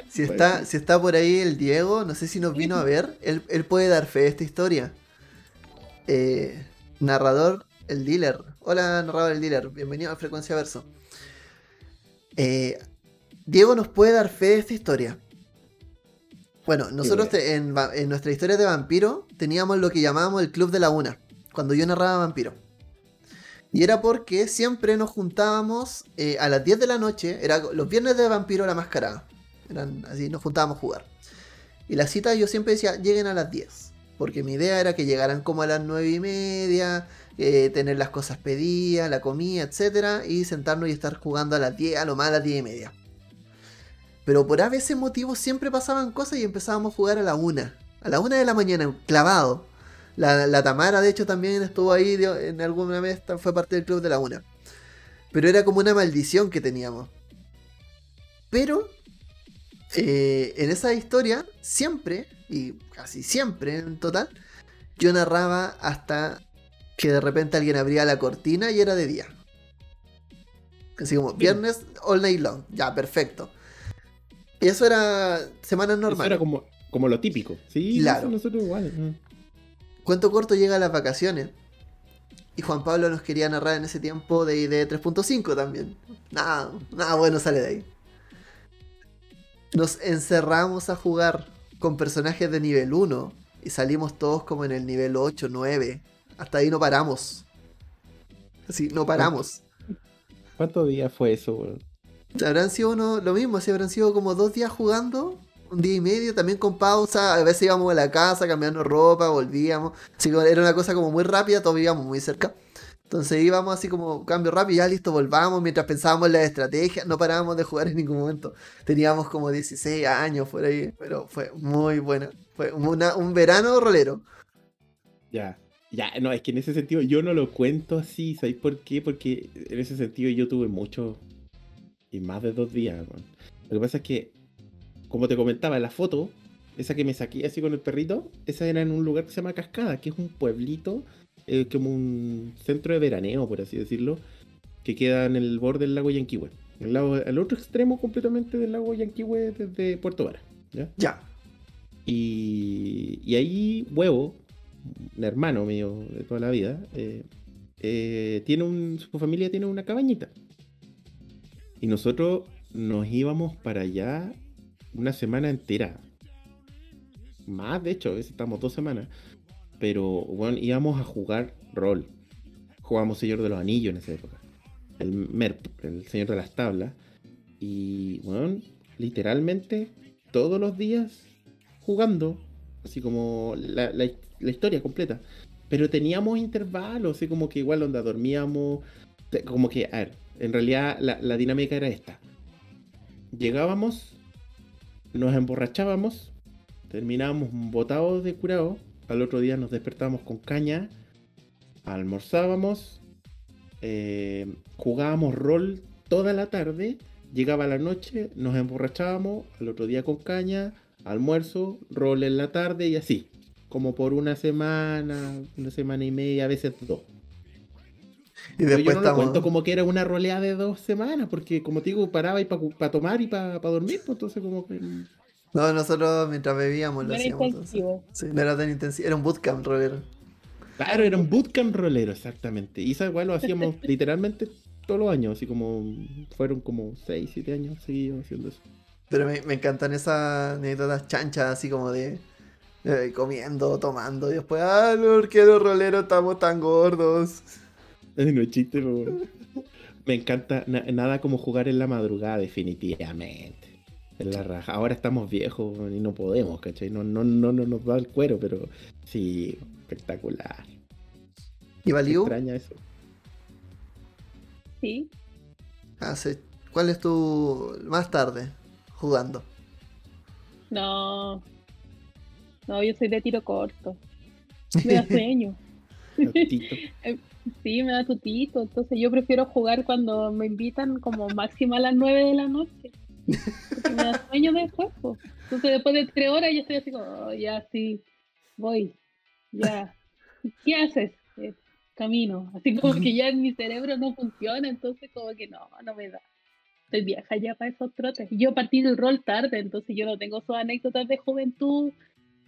si está, si está por ahí el Diego, no sé si nos vino a ver, él, él puede dar fe de esta historia. Eh, narrador, el dealer. Hola, narrador, el dealer. Bienvenido a Frecuencia Verso. Eh, Diego nos puede dar fe de esta historia. Bueno, nosotros te- en, en nuestra historia de vampiro teníamos lo que llamábamos el Club de la Una, cuando yo narraba vampiro. Y era porque siempre nos juntábamos eh, a las 10 de la noche, era los viernes de vampiro la mascarada. Eran así, nos juntábamos a jugar. Y la cita yo siempre decía, lleguen a las 10. Porque mi idea era que llegaran como a las 9 y media, eh, tener las cosas pedidas, la comida, etcétera, y sentarnos y estar jugando a las 10, a lo más a las 10 y media. Pero por a veces motivos siempre pasaban cosas y empezábamos a jugar a la 1. A la 1 de la mañana, clavado. La, la Tamara, de hecho, también estuvo ahí en alguna vez, fue parte del club de la 1. Pero era como una maldición que teníamos. Pero eh, en esa historia, siempre, y casi siempre en total, yo narraba hasta que de repente alguien abría la cortina y era de día. Así como, viernes, all night long. Ya, perfecto. Y eso era semanas Eso normales. era como, como lo típico. Sí, Claro. eso nosotros igual. mm. Cuento corto llega a las vacaciones. Y Juan Pablo nos quería narrar en ese tiempo de ID 3.5 también. Nada, nada bueno sale de ahí. Nos encerramos a jugar con personajes de nivel 1. Y salimos todos como en el nivel 8, 9. Hasta ahí no paramos. Así, no paramos. ¿Cuántos días fue eso? Habrán sido uno, lo mismo, así habrán sido como dos días jugando, un día y medio, también con pausa, a veces íbamos a la casa, cambiando ropa, volvíamos, así que era una cosa como muy rápida, todos vivíamos muy cerca. Entonces íbamos así como cambio rápido, ya listo, volvamos, mientras pensábamos en la estrategia, no parábamos de jugar en ningún momento. Teníamos como 16 años por ahí, pero fue muy buena. Fue un verano rolero. Ya. Ya, no, es que en ese sentido yo no lo cuento así, ¿sabéis por qué? Porque en ese sentido yo tuve mucho y más de dos días. Lo que pasa es que, como te comentaba, la foto, esa que me saqué así con el perrito, esa era en un lugar que se llama Cascada, que es un pueblito, eh, como un centro de veraneo, por así decirlo, que queda en el borde del lago Yanquihue. El lago, otro extremo completamente del lago Yanquihue desde Puerto Vara. ¿ya? Ya. Y, y ahí, Huevo, un hermano mío de toda la vida, eh, eh, tiene un, su familia tiene una cabañita. Y nosotros nos íbamos para allá una semana entera. Más, de hecho, estamos dos semanas. Pero, bueno, íbamos a jugar rol. Jugábamos Señor de los Anillos en esa época. El MERP, el Señor de las Tablas. Y, bueno, literalmente todos los días jugando. Así como la, la- la historia completa. Pero teníamos intervalos, así como que igual onda dormíamos. Como que, a ver, en realidad la, dinámica era esta. Llegábamos, nos emborrachábamos, terminábamos botados de curado, al otro día nos despertábamos con caña almorzábamos, eh, jugábamos rol toda la tarde, llegaba la noche, nos emborrachábamos, al otro día con caña, almuerzo, rol en la tarde y así. Como por una semana, una semana y media, a veces dos. Y después yo no lo estamos. cuento como que era una roleada de dos semanas, porque como te digo, paraba y para tomar y para dormir, pues entonces como que... No, nosotros mientras bebíamos lo No era hacíamos. intensivo. Sí, no era tan intensivo. Era un bootcamp, rolero. Claro, era un bootcamp rolero, exactamente. Y esa igual lo hacíamos literalmente todos los años, así como fueron como 6, 7 años seguidos haciendo eso. Pero me, me encantan esas anécdotas chanchas, así como de eh, comiendo, tomando. Y después, ah, no, ¿por qué los roleros estamos tan gordos? No es chiste, pero me encanta na- nada como jugar en la madrugada, definitivamente. En la raja. Ahora estamos viejos y no podemos, ¿cachai? No, no, no, no nos da el cuero, pero sí, espectacular. ¿Y Valiu? Extraña eso. Sí. Ah, sí. ¿Cuál es tu más tarde jugando? No. No, yo soy de tiro corto. Me da sueño. Sí, me da tutito. Entonces yo prefiero jugar cuando me invitan como máximo a las 9 de la noche. Porque me da sueño después. Entonces después de tres horas yo estoy así como, "Oh, ya sí, voy. Ya. ¿Qué haces? "Eh, camino. Así como que ya mi cerebro no funciona. Entonces como que no, no me da. Estoy vieja ya para esos trotes. Y yo partí del rol tarde. Entonces yo no tengo sus anécdotas de juventud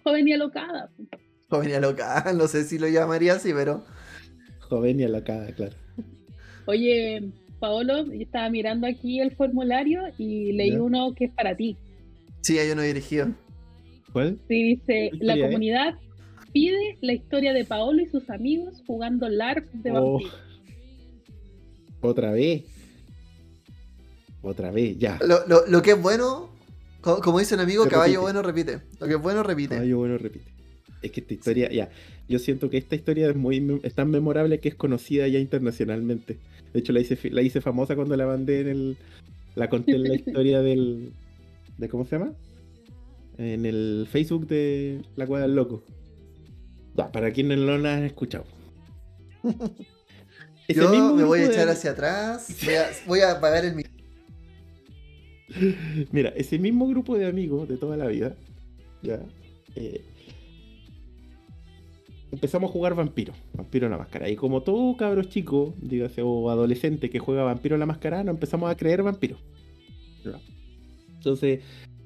joven y alocada. Joven y loca, no sé si lo llamaría así, pero. Joven y alocada, claro. Oye, Paolo, yo estaba mirando aquí el formulario y leí Ya. uno que es para ti. Sí, hay uno dirigido. ¿Cuál? Sí, dice, ¿Qué la es? comunidad pide la historia de Paolo y sus amigos jugando LARP de Oh, vampiros. Otra vez. Otra vez, ya. Lo, lo- lo que es bueno, co- como dice un amigo, Se caballo repite. bueno repite. Lo que es bueno repite. Caballo bueno repite. Es que esta historia, ya. Yo siento que esta historia es muy es tan memorable que es conocida ya internacionalmente. De hecho, la hice, la hice famosa cuando la mandé en el. La conté en la historia del. De, ¿Cómo se llama? En el Facebook de La Cueva del Loco. Para quienes no la han escuchado. Ese Yo mismo me voy a de- echar hacia atrás. Voy a, voy a apagar el micrófono. Mira, ese mismo grupo de amigos de toda la vida, ya, eh, empezamos a jugar Vampiro, Vampiro en la Máscara. Y como todo cabros chico, dígase, o adolescente que juega Vampiro en la Máscara, nos empezamos a creer Vampiro. Entonces,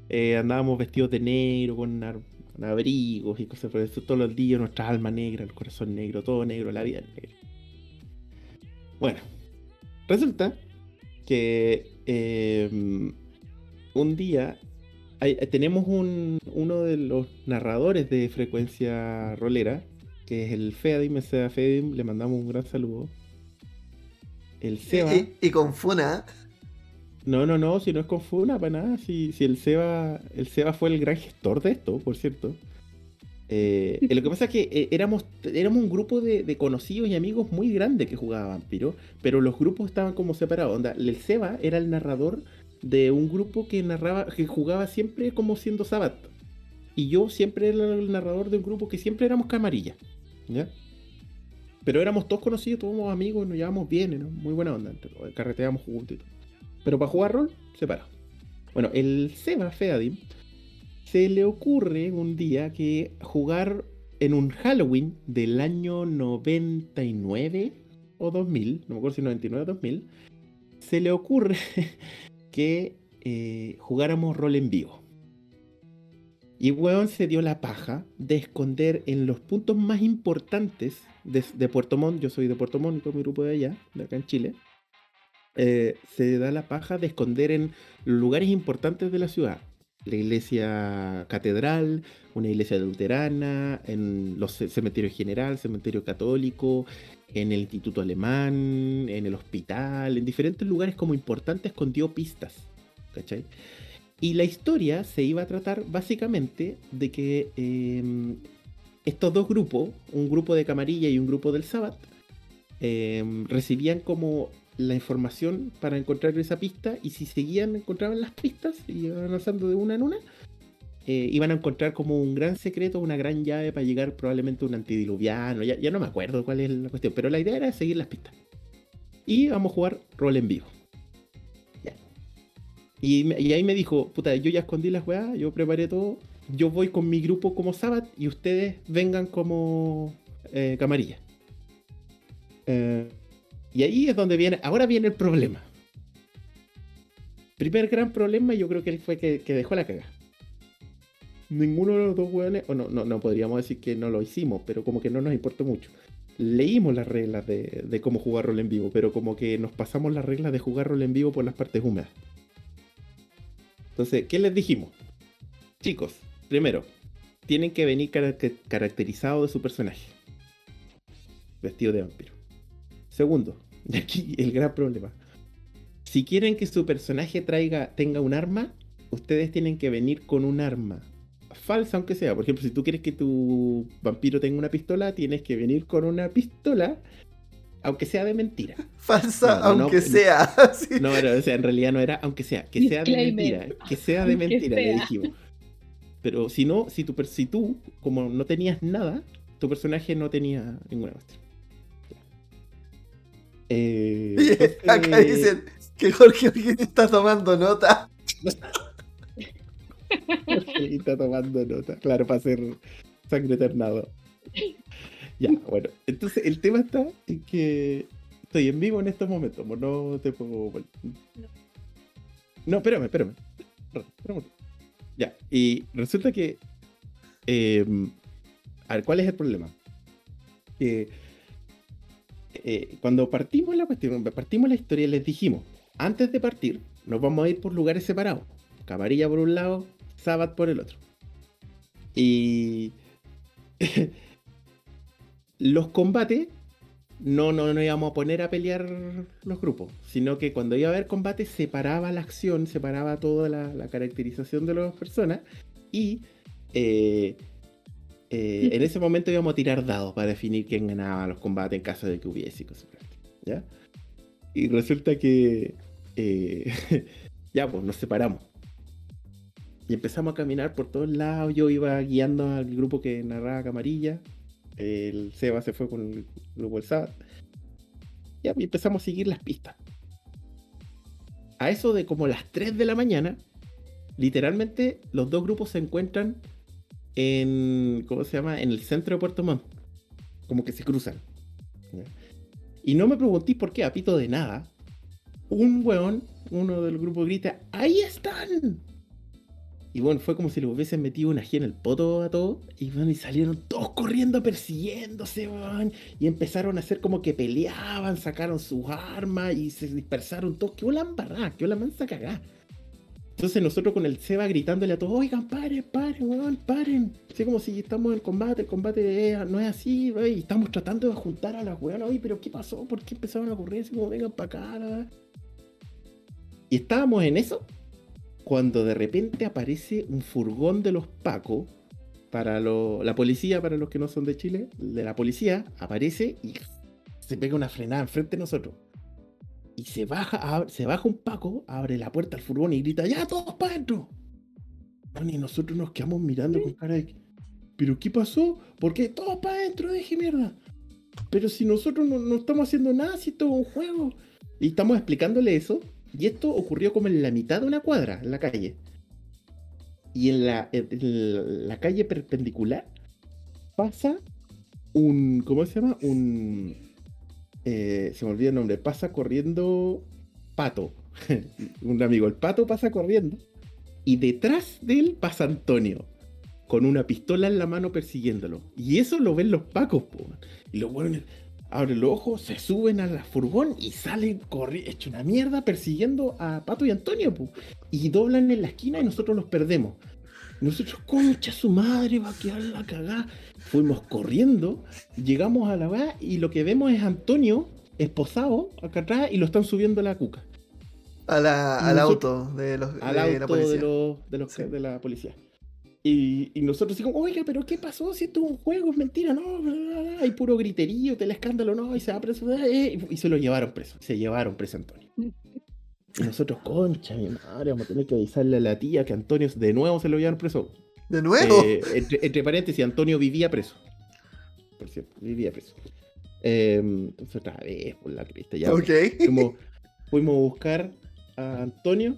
eh, andábamos vestidos de negro, con, abrigos y cosas por eso, todos los días, nuestra alma negra, el corazón negro, todo negro, la vida negra. Bueno, resulta que eh, un día tenemos un, uno de los narradores de frecuencia rolera, que es el Feadim, el Seba Feadim, le mandamos un gran saludo. El Seba. Y, y con Funa. No, no, no, si no es con Funa, para nada. Si, si el Seba. El Seba fue el gran gestor de esto, por cierto. Eh, eh, lo que pasa es que eh, éramos, éramos un grupo de, de conocidos y amigos muy grande que jugaba Vampiro, pero los grupos estaban como separados. Onda, el Seba era el narrador de un grupo que narraba, que jugaba siempre como siendo Sabat. Y yo siempre era el narrador de un grupo que siempre éramos camarilla. ¿Ya? Pero éramos todos conocidos, todos amigos, nos llevamos bien, muy buena onda. Carreteábamos juntos y todo. Pero para jugar rol, separado. Bueno, el Seba Feadim se le ocurre un día que jugar en un Halloween del año 99 o 2000, no me acuerdo si 99 o 2000, se le ocurre que eh, jugáramos rol en vivo. Y weón se dio la paja de esconder en los puntos más importantes de, Puerto Montt, yo soy de Puerto Montt y todo mi grupo de allá, de acá en Chile, eh, se da la paja de esconder en lugares importantes de la ciudad. La iglesia catedral, una iglesia luterana, en los ce- cementerios general, cementerio católico, en el instituto alemán, en el hospital, en diferentes lugares como importantes escondió pistas. ¿Cachai? Y la historia se iba a tratar básicamente de que eh, estos dos grupos, un grupo de Camarilla y un grupo del Sabbat, eh, recibían como la información para encontrar esa pista y si seguían, encontraban las pistas y iban avanzando de una en una, eh, iban a encontrar como un gran secreto, una gran llave para llegar probablemente a un antidiluviano. Ya, ya no me acuerdo cuál es la cuestión, pero la idea era seguir las pistas. Y vamos a jugar rol en vivo. Y, ahí me dijo, puta, yo ya escondí las weas, yo preparé todo, yo voy con mi grupo como Sabbath y ustedes vengan como eh, camarilla. Eh, y ahí es donde viene, ahora viene el problema. Primer gran problema, yo creo que fue que, dejó la caga. Ninguno de los dos weones, o no, no, no podríamos decir que no lo hicimos, pero como que no nos importó mucho. Leímos las reglas de, de cómo jugar rol en vivo, pero como que nos pasamos las reglas de jugar rol en vivo por las partes húmedas. Entonces, ¿qué les dijimos? Chicos, primero, tienen que venir carac- caracterizados de su personaje. Vestido de vampiro. Segundo, y aquí el gran problema. Si quieren que su personaje traiga, tenga un arma, ustedes tienen que venir con un arma. Falsa, aunque sea. Por ejemplo, si tú quieres que tu vampiro tenga una pistola, tienes que venir con una pistola, aunque sea de mentira. Falsa, No, aunque no. sea. Sí. No, pero, o sea, en realidad no era, aunque sea, que sea de mentira, que sea de Aunque mentira, le dijimos. Pero si no, si tú, per- si tú, como no tenías nada, tu personaje no tenía ninguna cuestión. Eh, entonces- acá dicen que Jorge Orguín está tomando nota. Y está tomando nota, claro, para hacer sangre eternado. Ya, bueno, entonces el tema está en que estoy en vivo en estos momentos, mo, no te puedo... No, espérame, espérame. Espérame. Ya, y resulta que... eh, a ver, ¿cuál es el problema? Que eh, cuando partimos la cuestión, partimos la historia, les dijimos, antes de partir, nos vamos a ir por lugares separados. Camarilla por un lado, Sabbath por el otro. Y los combates no, no nos íbamos a poner a pelear los grupos, sino que cuando iba a haber combate separaba la acción, separaba toda la, la caracterización de las personas y eh, eh, en ese momento íbamos a tirar dados para definir quién ganaba los combates en caso de que hubiese cosas ¿ya? Y resulta que eh, ya pues nos separamos. Y empezamos a caminar por todos lados. Yo iba guiando al grupo que narraba Camarilla. El Seba se fue con el grupo. Ya, y empezamos a seguir las pistas. A eso de como las 3 de la mañana, literalmente los dos grupos se encuentran en. ¿Cómo se llama? En el centro de Puerto Montt. Como que se cruzan. Y no me preguntéis por qué, a pito de nada. Un weón, uno del grupo grita: ¡Ahí están! Y bueno, fue como si le hubiesen metido una ají en el poto a todos. Y bueno, y salieron todos corriendo persiguiéndose, weón. Y empezaron a hacer como que peleaban, sacaron sus armas y se dispersaron todos. ¡Qué hola embarrada! ¡Qué hola mansa cagá! Entonces nosotros con el Seba gritándole a todos, oigan, paren, paren, weón, paren. Así como si estamos en combate, el combate no es así, weón, y estamos tratando de juntar a las weonas, oye, pero ¿qué pasó? ¿Por qué empezaron a ocurrir así como vengan para acá? la verdad?". Y estábamos en eso cuando de repente aparece un furgón de los Paco para lo- la policía, para los que no son de Chile, de la policía, aparece y se pega una frenada enfrente de nosotros. Y se baja, se baja un Paco, abre la puerta al furgón y grita, ¡Ya, todos para adentro! Y nosotros nos quedamos mirando con cara de, ¿pero qué pasó? ¿Por qué? Todos para adentro, dije mierda. Pero si nosotros no, no estamos haciendo nada, si esto es un juego. Y estamos explicándole eso. Y esto ocurrió como en la mitad de una cuadra, en la calle. Y en la, calle perpendicular pasa un. ¿Cómo se llama? Un. eh, se me olvida el nombre. Pasa corriendo Pato. un amigo. El Pato pasa corriendo. Y detrás de él pasa Antonio. Con una pistola en la mano persiguiéndolo. Y eso lo ven los pacos, po. Y los buenos abren los ojos, se suben a la furgón y salen corriendo, hecho una mierda, persiguiendo a Pato y Antonio, po. Y doblan en la esquina y nosotros los perdemos. Nosotros, concha su madre, va a quedar la cagada. Fuimos corriendo, llegamos a la weá y lo que vemos es Antonio esposado acá atrás y lo están subiendo a la cuca. A la- al nosotros- auto de, los, Al de la auto policía. de, los, de, los- Sí. de la policía. Y, y nosotros decimos, oiga, pero ¿qué pasó? Si esto es un juego, es mentira, no, bla, bla, bla, hay puro griterío, el escándalo, no, y se va preso, eh, y se lo llevaron preso, se llevaron preso a Antonio. Y nosotros, concha, mi madre, vamos a tener que avisarle a la tía que Antonio de nuevo se lo llevaron preso. ¿De nuevo? Eh, entre, entre paréntesis, Antonio vivía preso. Por cierto, vivía preso. Eh, entonces otra vez, por la cresta, ya. ok. Fuimos, fuimos a buscar a Antonio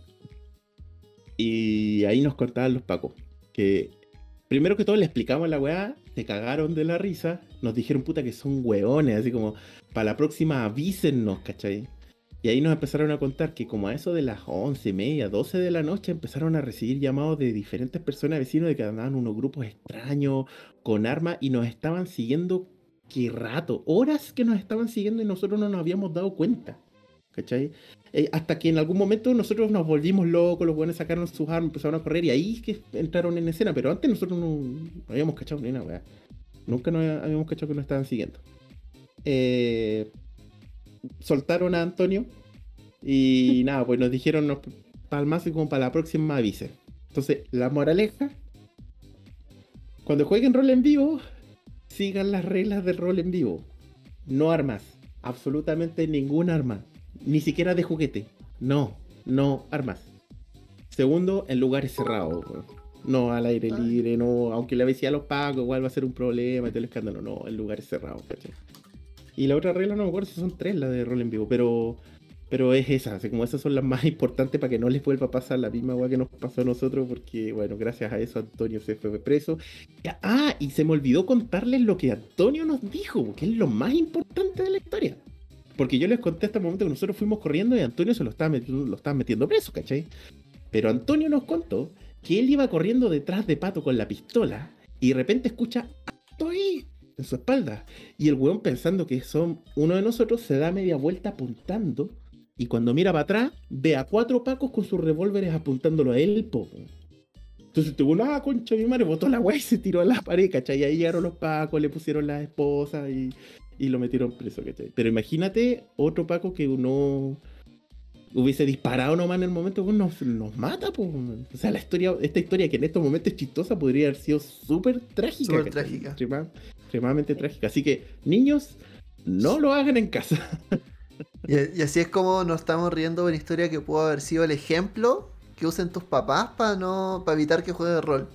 y ahí nos contaban los pacos que primero que todo le explicamos la weá, se cagaron de la risa, nos dijeron puta que son weones, así como para la próxima avísennos, ¿cachai? Y ahí nos empezaron a contar que como a eso de las once y media, 12 de la noche empezaron a recibir llamados de diferentes personas vecinos de que andaban unos grupos extraños con armas y nos estaban siguiendo qué rato, horas que nos estaban siguiendo y nosotros no nos habíamos dado cuenta. ¿Cachai? Eh, hasta que en algún momento nosotros nos volvimos locos, los buenos sacaron sus armas, empezaron a correr y ahí es que entraron en escena, pero antes nosotros no, habíamos cachado ni weá. Nunca nos habíamos cachado que nos estaban siguiendo. Eh, soltaron a Antonio y nada, pues nos dijeron palmas y como para la próxima avise. Entonces, la moraleja, cuando jueguen rol en vivo, sigan las reglas del rol en vivo. No armas, absolutamente ningún arma ni siquiera de juguete. No, no armas. Segundo, en lugares cerrados. No al aire libre, no. Aunque le decía a los pagos, igual va a ser un problema y todo el escándalo. No, en lugares cerrados, ¿cachai? Y la otra regla, no me acuerdo si son tres las de rol en vivo, pero. Pero es esa, así como esas son las más importantes para que no les vuelva a pasar la misma weá que nos pasó a nosotros, porque, bueno, gracias a eso Antonio se fue preso. Ah, y se me olvidó contarles lo que Antonio nos dijo, que es lo más importante de la historia. Porque yo les conté hasta el momento que nosotros fuimos corriendo y Antonio se lo estaba metiendo, preso, ¿cachai? Pero Antonio nos contó que él iba corriendo detrás de Pato con la pistola y de repente escucha ahí en su espalda. Y el weón pensando que son uno de nosotros se da media vuelta apuntando y cuando mira para atrás ve a cuatro pacos con sus revólveres apuntándolo a él, po. Entonces tuvo una ah, concha mi madre, botó la weá y se tiró a la pared, ¿cachai? Y ahí llegaron los pacos, le pusieron las esposas y, y lo metieron preso, ¿cachai? Pero imagínate otro Paco que uno hubiese disparado nomás en el momento, pues nos, nos mata, pues. O sea, la historia, esta historia que en estos momentos es chistosa podría haber sido súper trágica. Súper trágica. Extrema- extremadamente trágica. Así que, niños, no lo hagan en casa. Y, y así es como nos estamos riendo de una historia que pudo haber sido el ejemplo que usen tus papás para no para evitar que juegues rol.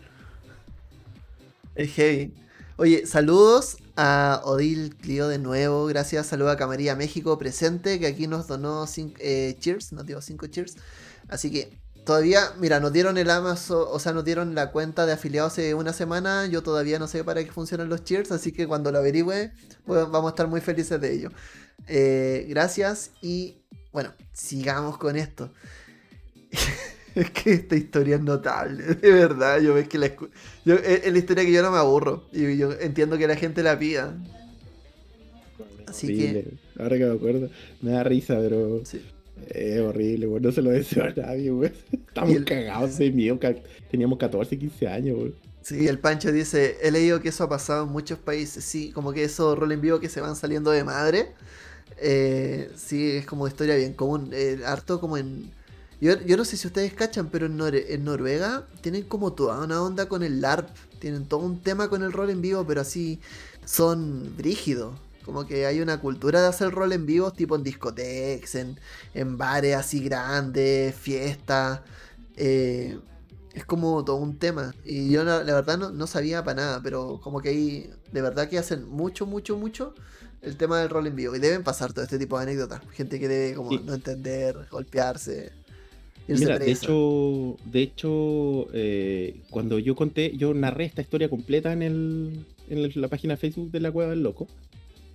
Es heavy. Oye, saludos a Odil Clio de nuevo. Gracias. Saludos a Camarilla México presente, que aquí nos donó cinco, eh, cheers, nos dio 5 cheers. Así que todavía, mira, nos dieron el Amazon, o sea, nos dieron la cuenta de afiliados hace una semana. Yo todavía no sé para qué funcionan los cheers, así que cuando lo averigüe, pues, vamos a estar muy felices de ello. Eh, gracias y bueno, sigamos con esto. Es que esta historia es notable, de verdad. Yo ves que la escu- yo, es, es la historia que yo no me aburro y yo entiendo que la gente la pida. Así que-. Ahora que me acuerdo, me da risa, pero Sí. es horrible, güey. No se lo deseo a nadie, güey. Estamos el- cagados de miedo. Teníamos 14, 15 años, güey. Sí, el Pancho dice, he leído que eso ha pasado en muchos países, sí, como que esos rol en vivo que se van saliendo de madre, eh, sí, es como historia bien común, eh, harto como en... Yo, yo no sé si ustedes cachan, pero en, Nore- en Noruega tienen como toda una onda con el LARP, tienen todo un tema con el rol en vivo, pero así son brígidos. Como que hay una cultura de hacer rol en vivo, tipo en discotecas, en, en bares así grandes, fiestas. eh, es como todo un tema. Y yo la, la verdad no, no sabía para nada, pero como que ahí de verdad que hacen mucho, mucho, mucho el tema del rol en vivo. Y deben pasar todo este tipo de anécdotas. Gente que debe como Sí. no entender, golpearse. Mira, de hecho, de hecho eh, cuando yo conté, yo narré esta historia completa en, el, en la página de Facebook de la Cueva del Loco.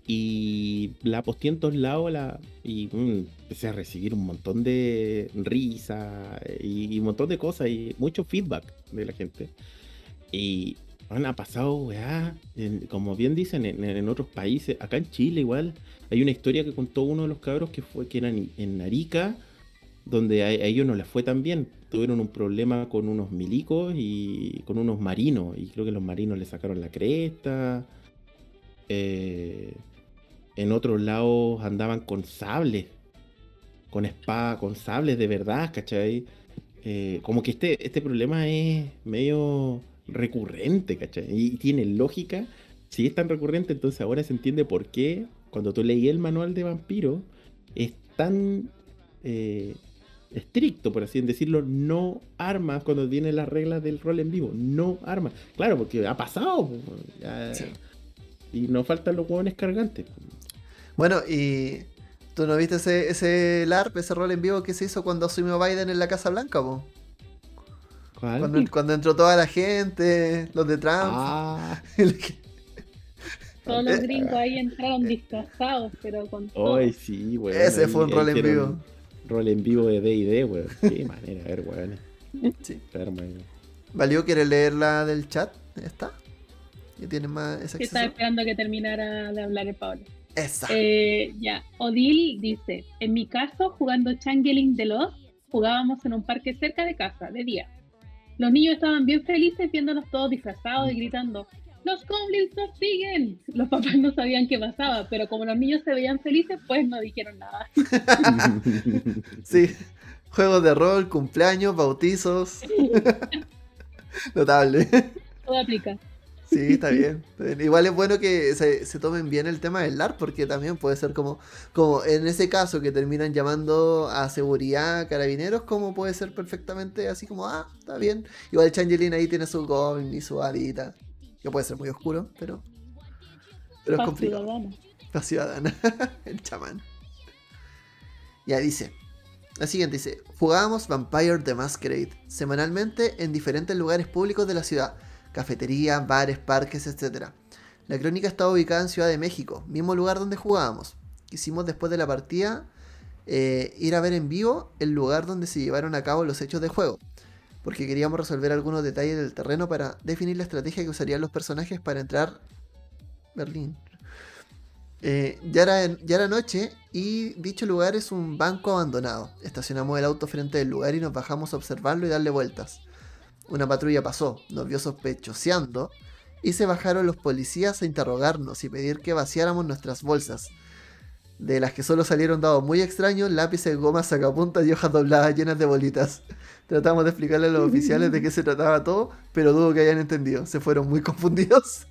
Y la posteé en todos lados la, y mm, empecé a recibir un montón de risa y, y un montón de cosas y mucho feedback de la gente. Y bueno, ha pasado, weá, en- como bien dicen, en, en otros países, acá en Chile igual, hay una historia que contó uno de los cabros que fue que era en, en Arica, donde a, ellos no les fue tan bien. Tuvieron un problema con unos milicos y con unos marinos. Y creo que los marinos le sacaron la cresta. Eh, en otros lados andaban con sables. Con espada, con sables de verdad, ¿cachai? Eh, como que este, este problema es medio recurrente, ¿cachai? Y tiene lógica. Si es tan recurrente, entonces ahora se entiende por qué cuando tú leí el manual de vampiro es tan eh, estricto, por así decirlo, no armas cuando vienen las reglas del rol en vivo. No armas. Claro, porque ha pasado. ya- Sí. Y no faltan los huevones cargantes. Bueno, y tú no viste ese, ese LARP, ese rol en vivo que se hizo cuando asumió Biden en la Casa Blanca, po? ¿Cuál? Cuando, cuando entró toda la gente, los de Trump. Ah, Todos los Eh, gringos ahí entraron disfrazados, pero con todo. hoy sí, weón. Ese fue un rol en vivo. Rol en vivo de DD, weón. Qué manera, a ver, weón. Sí. ¿Valió quiere leer la del chat? ¿Está? ¿Y tiene más Que estaba esperando que terminara de hablar el Pablo. Esa. Eh, ya, Odil dice, en mi caso, jugando Changeling de los, jugábamos en un parque cerca de casa, de día. Los niños estaban bien felices viéndonos todos disfrazados y gritando, ¡Los goblins nos siguen! Los papás no sabían qué pasaba, pero como los niños se veían felices, pues no dijeron nada. Sí. Juegos de rol, cumpleaños, bautizos. Notable. Todo aplica. Sí, está bien. está bien. Igual es bueno que se, se tomen bien el tema del LARP, porque también puede ser como, como en ese caso que terminan llamando a seguridad, carabineros, como puede ser perfectamente así como, ah, está bien. Igual Changeling ahí tiene su goblin y su hadita, que puede ser muy oscuro, pero, pero es complicado. ciudadana. La ciudadana, el chamán. Ya dice. La siguiente dice, jugábamos Vampire the Masquerade semanalmente en diferentes lugares públicos de la ciudad, cafeterías, bares, parques, etc. La crónica estaba ubicada en Ciudad de México, mismo lugar donde jugábamos. Quisimos después de la partida eh, ir a ver en vivo el lugar donde se llevaron a cabo los hechos de juego, porque queríamos resolver algunos detalles del terreno para definir la estrategia que usarían los personajes para entrar Berlín. Eh, ya, era, ya era noche y dicho lugar es un banco abandonado. Estacionamos el auto frente del lugar y nos bajamos a observarlo y darle vueltas. Una patrulla pasó, nos vio sospechoseando y se bajaron los policías a interrogarnos y pedir que vaciáramos nuestras bolsas. De las que solo salieron dados muy extraños, lápices, gomas, sacapuntas y hojas dobladas llenas de bolitas. Tratamos de explicarle a los oficiales de qué se trataba todo, pero dudo que hayan entendido. Se fueron muy confundidos.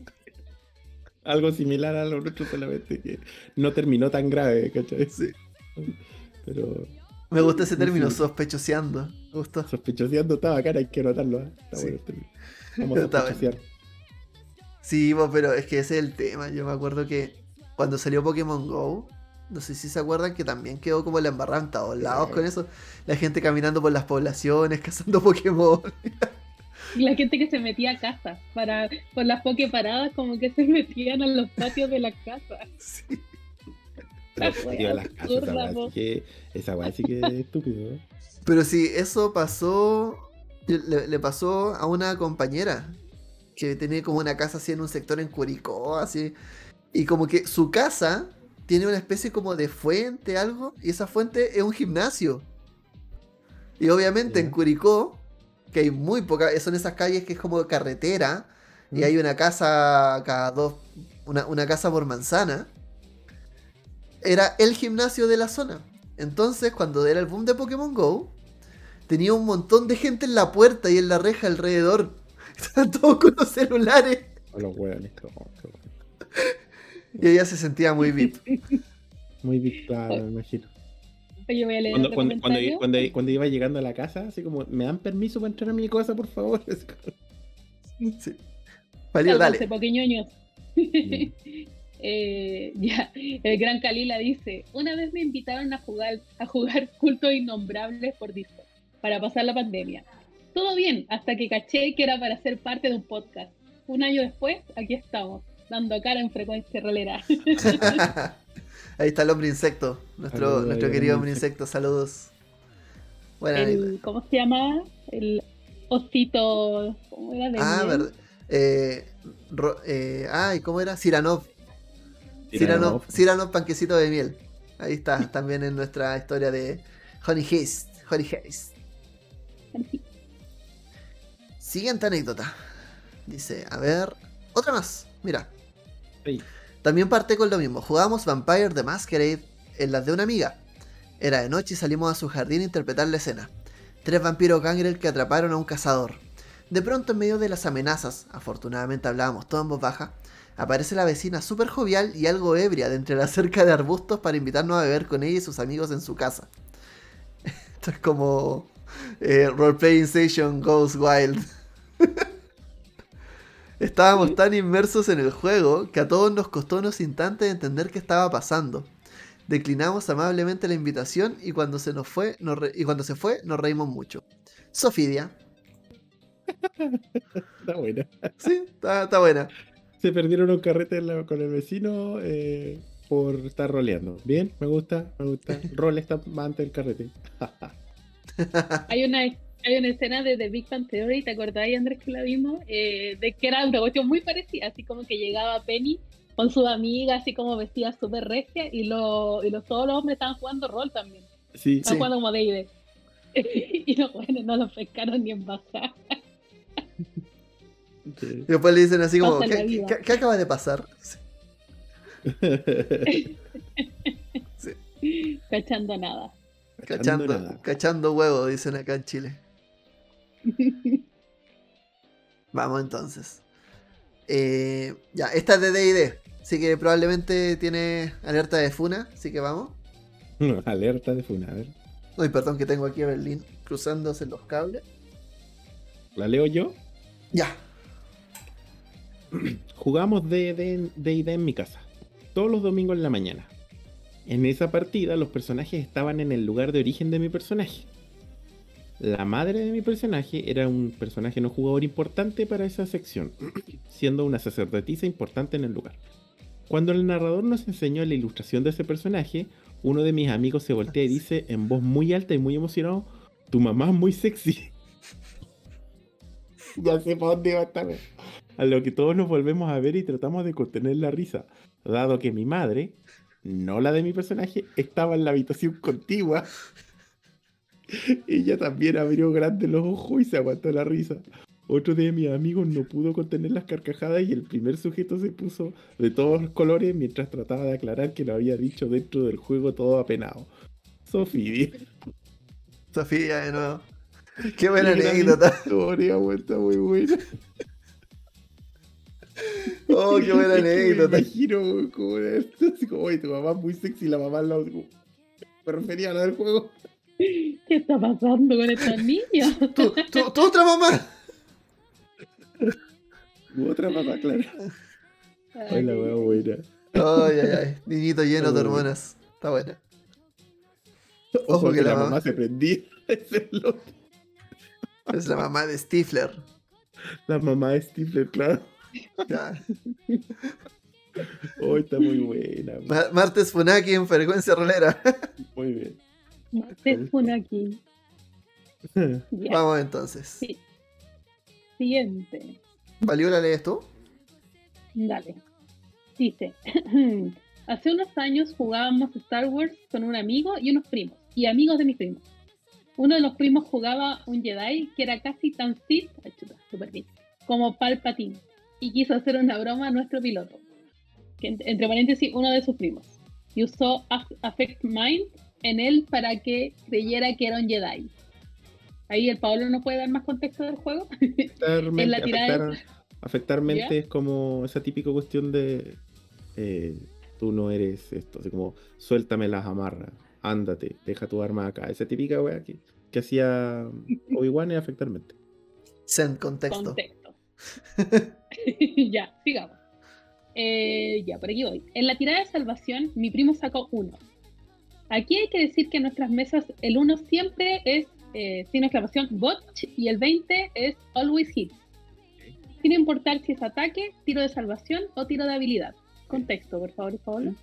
Algo similar a lo nuestro, solamente que no terminó tan grave, ¿cachai? Sí. Pero Me gusta ese término, Sí. sospechoseando. Me gustó. sospechoseando está bacán, hay que anotarlo. ¿eh? Está Sí. bueno el término. Vamos a sospechosear. Sí, pero es que ese es el tema. Yo me acuerdo que cuando salió Pokémon Go, no sé si se acuerdan que también quedó como la embarrada en todos lados con eso. La gente caminando por las poblaciones, cazando Pokémon. Y la gente que se metía a casa, para, por las poke paradas, como que se metían a los patios de la casa. Sí. Las casas, esa sí que, esa weá sí que es estúpido. Pero sí, eso pasó. Le, le pasó a una compañera que tenía como una casa así en un sector en Curicó, así. Y como que su casa tiene una especie como de fuente, algo, y esa fuente es un gimnasio. Y obviamente en. Curicó, que hay muy poca, son esas calles que es como carretera, y Mm. hay una casa cada dos, una, una casa por manzana. Era el gimnasio de la zona. Entonces, cuando era el boom de Pokémon Go, tenía un montón de gente en la puerta y en la reja alrededor. Estaban todos con los celulares. A los weones. Y ella se sentía muy VIP. Muy big, claro, me imagino. Oye, voy a leer Cuando, otro cuando, cuando, comentario. cuando, cuando iba llegando a la casa, así como, ¿me dan permiso para entrar a mi cosa, por favor? Como- Sí. Valió, Sálvanse, dale. poquiñoños. Eh, ya, el gran Kalila dice, una vez me invitaron a jugar, a jugar cultos innombrables por Discord para pasar la pandemia. Todo bien, hasta que caché que era para ser parte de un podcast. Un año después, aquí estamos, dando cara en frecuencia relera. Ahí está el hombre insecto. Nuestro, Saludos, nuestro querido hombre hombre insecto. Saludos. Bueno, el, ¿Cómo se llama? El osito, ¿cómo era? De ah, verdad. Eh, ro- eh, ay, ¿cómo era? Ciranov. Ciranov. Ciranov, Ciranov, panquecito de miel. Ahí está, también en nuestra historia de Honey Haste. Honey Haste. Siguiente anécdota. Dice, a ver, otra más. Mira, También parte con lo mismo. Jugamos Vampire the Masquerade en las de una amiga. Era de noche y salimos a su jardín a interpretar la escena. Tres vampiros gangrel que atraparon a un cazador. De pronto, en medio de las amenazas, afortunadamente hablábamos todo en voz baja, aparece la vecina súper jovial y algo ebria de entre la cerca de arbustos para invitarnos a beber con ella y sus amigos en su casa. Esto es como eh, Roleplaying Goes Wild. Estábamos tan inmersos en el juego que a todos nos costó unos instantes entender qué estaba pasando. Declinamos amablemente la invitación y cuando se nos fue, nos re- y cuando se fue, nos reímos mucho. Sofidia. Está buena. Sí, está, está buena. Se perdieron un carrete la- con el vecino eh, por estar roleando. Bien, me gusta, me gusta. Role está más antes del carrete. Hay una, hay una escena de The Big Bang Theory, ¿te acordáis, Andrés, que la vimos? Eh, de que era una cuestión muy parecida, así como que llegaba Penny con su amiga, así como vestida súper regia, y, lo, y los, todos los hombres estaban jugando rol también. Sí, Estaban Sí. jugando como D&D. y los jóvenes no los pescaron ni en baja. sí. Y después le dicen así como, ¿qué, qué- qué acaba de pasar? Cachando nada. Cachando, nada. cachando huevo, dicen acá en Chile. Vamos entonces. Eh, ya, esta es de DD. Así que probablemente tiene alerta de Funa. Así que vamos. Alerta de Funa, a ver. Uy, perdón que tengo aquí a Berlín cruzándose los cables. ¿La leo yo? Ya. Jugamos D&D D&D en mi casa. Todos los domingos en la mañana. En esa partida los personajes estaban en el lugar de origen de mi personaje. La madre de mi personaje era un personaje no jugador importante para esa sección, siendo una sacerdotisa importante en el lugar. Cuando el narrador nos enseñó la ilustración de ese personaje, uno de mis amigos se voltea y dice en voz muy alta y muy emocionado, tu mamá es muy sexy. ya sé para dónde va esta vez. A lo que todos nos volvemos a ver y tratamos de contener la risa, dado que mi madre, no la de mi personaje, estaba en la habitación contigua. Ella también abrió grandes los ojos y se aguantó la risa. Otro de mis amigos no pudo contener las carcajadas y el primer sujeto se puso de todos los colores mientras trataba de aclarar que lo había dicho dentro del juego todo apenado. Sofía. Sofía de nuevo. Qué buena anécdota. historia, muy buena. Oh, qué buena anécdota. Me imagino como tu mamá es muy sexy, la mamá como, Me refería a la del juego. ¿Qué está pasando con estos niños? ¿Tú, tú, tú otra mamá? U otra mamá, claro. Ay, la wea buena. Ay, ay, ay. Niñito lleno de hormonas. Está buena. Ojo, que que, la la mamá- mamá se prendía. Es lo- Es la mamá de Stifler. La mamá de Stifler, claro. Oh, está muy buena. Martes Funaki en frecuencia rolera. Muy bien. Martes Funaki. Ya, Vamos entonces. Sí. Siguiente. ¿Valió la lees tú? Dale. Dice, hace unos años jugábamos Star Wars con un amigo y unos primos, y amigos de mis primos. Uno de los primos jugaba un Jedi que era casi tan Sith, como Palpatine, y quiso hacer una broma a nuestro piloto, que en- entre paréntesis, uno de sus primos, y usó Af- Affect Mind en él para que creyera que era un Jedi. Ahí el Pablo no puede dar más contexto del juego. Afectar, mente- la tirada afectar, afectar mente ¿Ya? es como esa típica cuestión de eh, tú no eres esto, así como suéltame las amarras, ándate, deja tu arma acá. Esa típica wea que, que hacía Obi-Wan es afectar mente. Send contexto. Contexto. ya, sigamos. Eh, ya, por aquí voy. En la tirada de salvación, mi primo sacó uno. Aquí hay que decir que en nuestras mesas el 1 siempre es eh, sin exclamación botch y el 20 es always hit. Sin importar si es ataque, tiro de salvación o tiro de habilidad. Contexto, por favor, Pablo.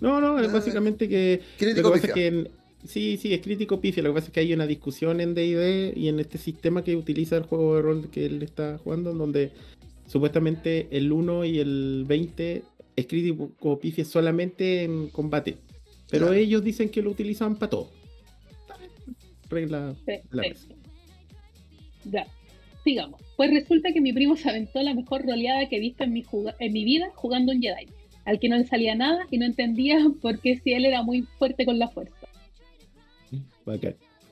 No, no, es Ah, básicamente que lo Crítico que pasa es pifia. que en- sí, sí, es crítico pifia. Lo que pasa es que hay una discusión en D&D y en este sistema que utiliza el juego de rol que él está jugando, en donde supuestamente el 1 y el 20 es crítico pifia solamente en combate. Pero Claro. ellos dicen que lo utilizan para todo. Regla. Perfecto. Ya, sigamos. Pues resulta que mi primo se aventó la mejor roleada que he visto en mi, juga- en mi vida jugando un Jedi, al que no le salía nada y no entendía por qué si él era muy fuerte con la fuerza. Bacán.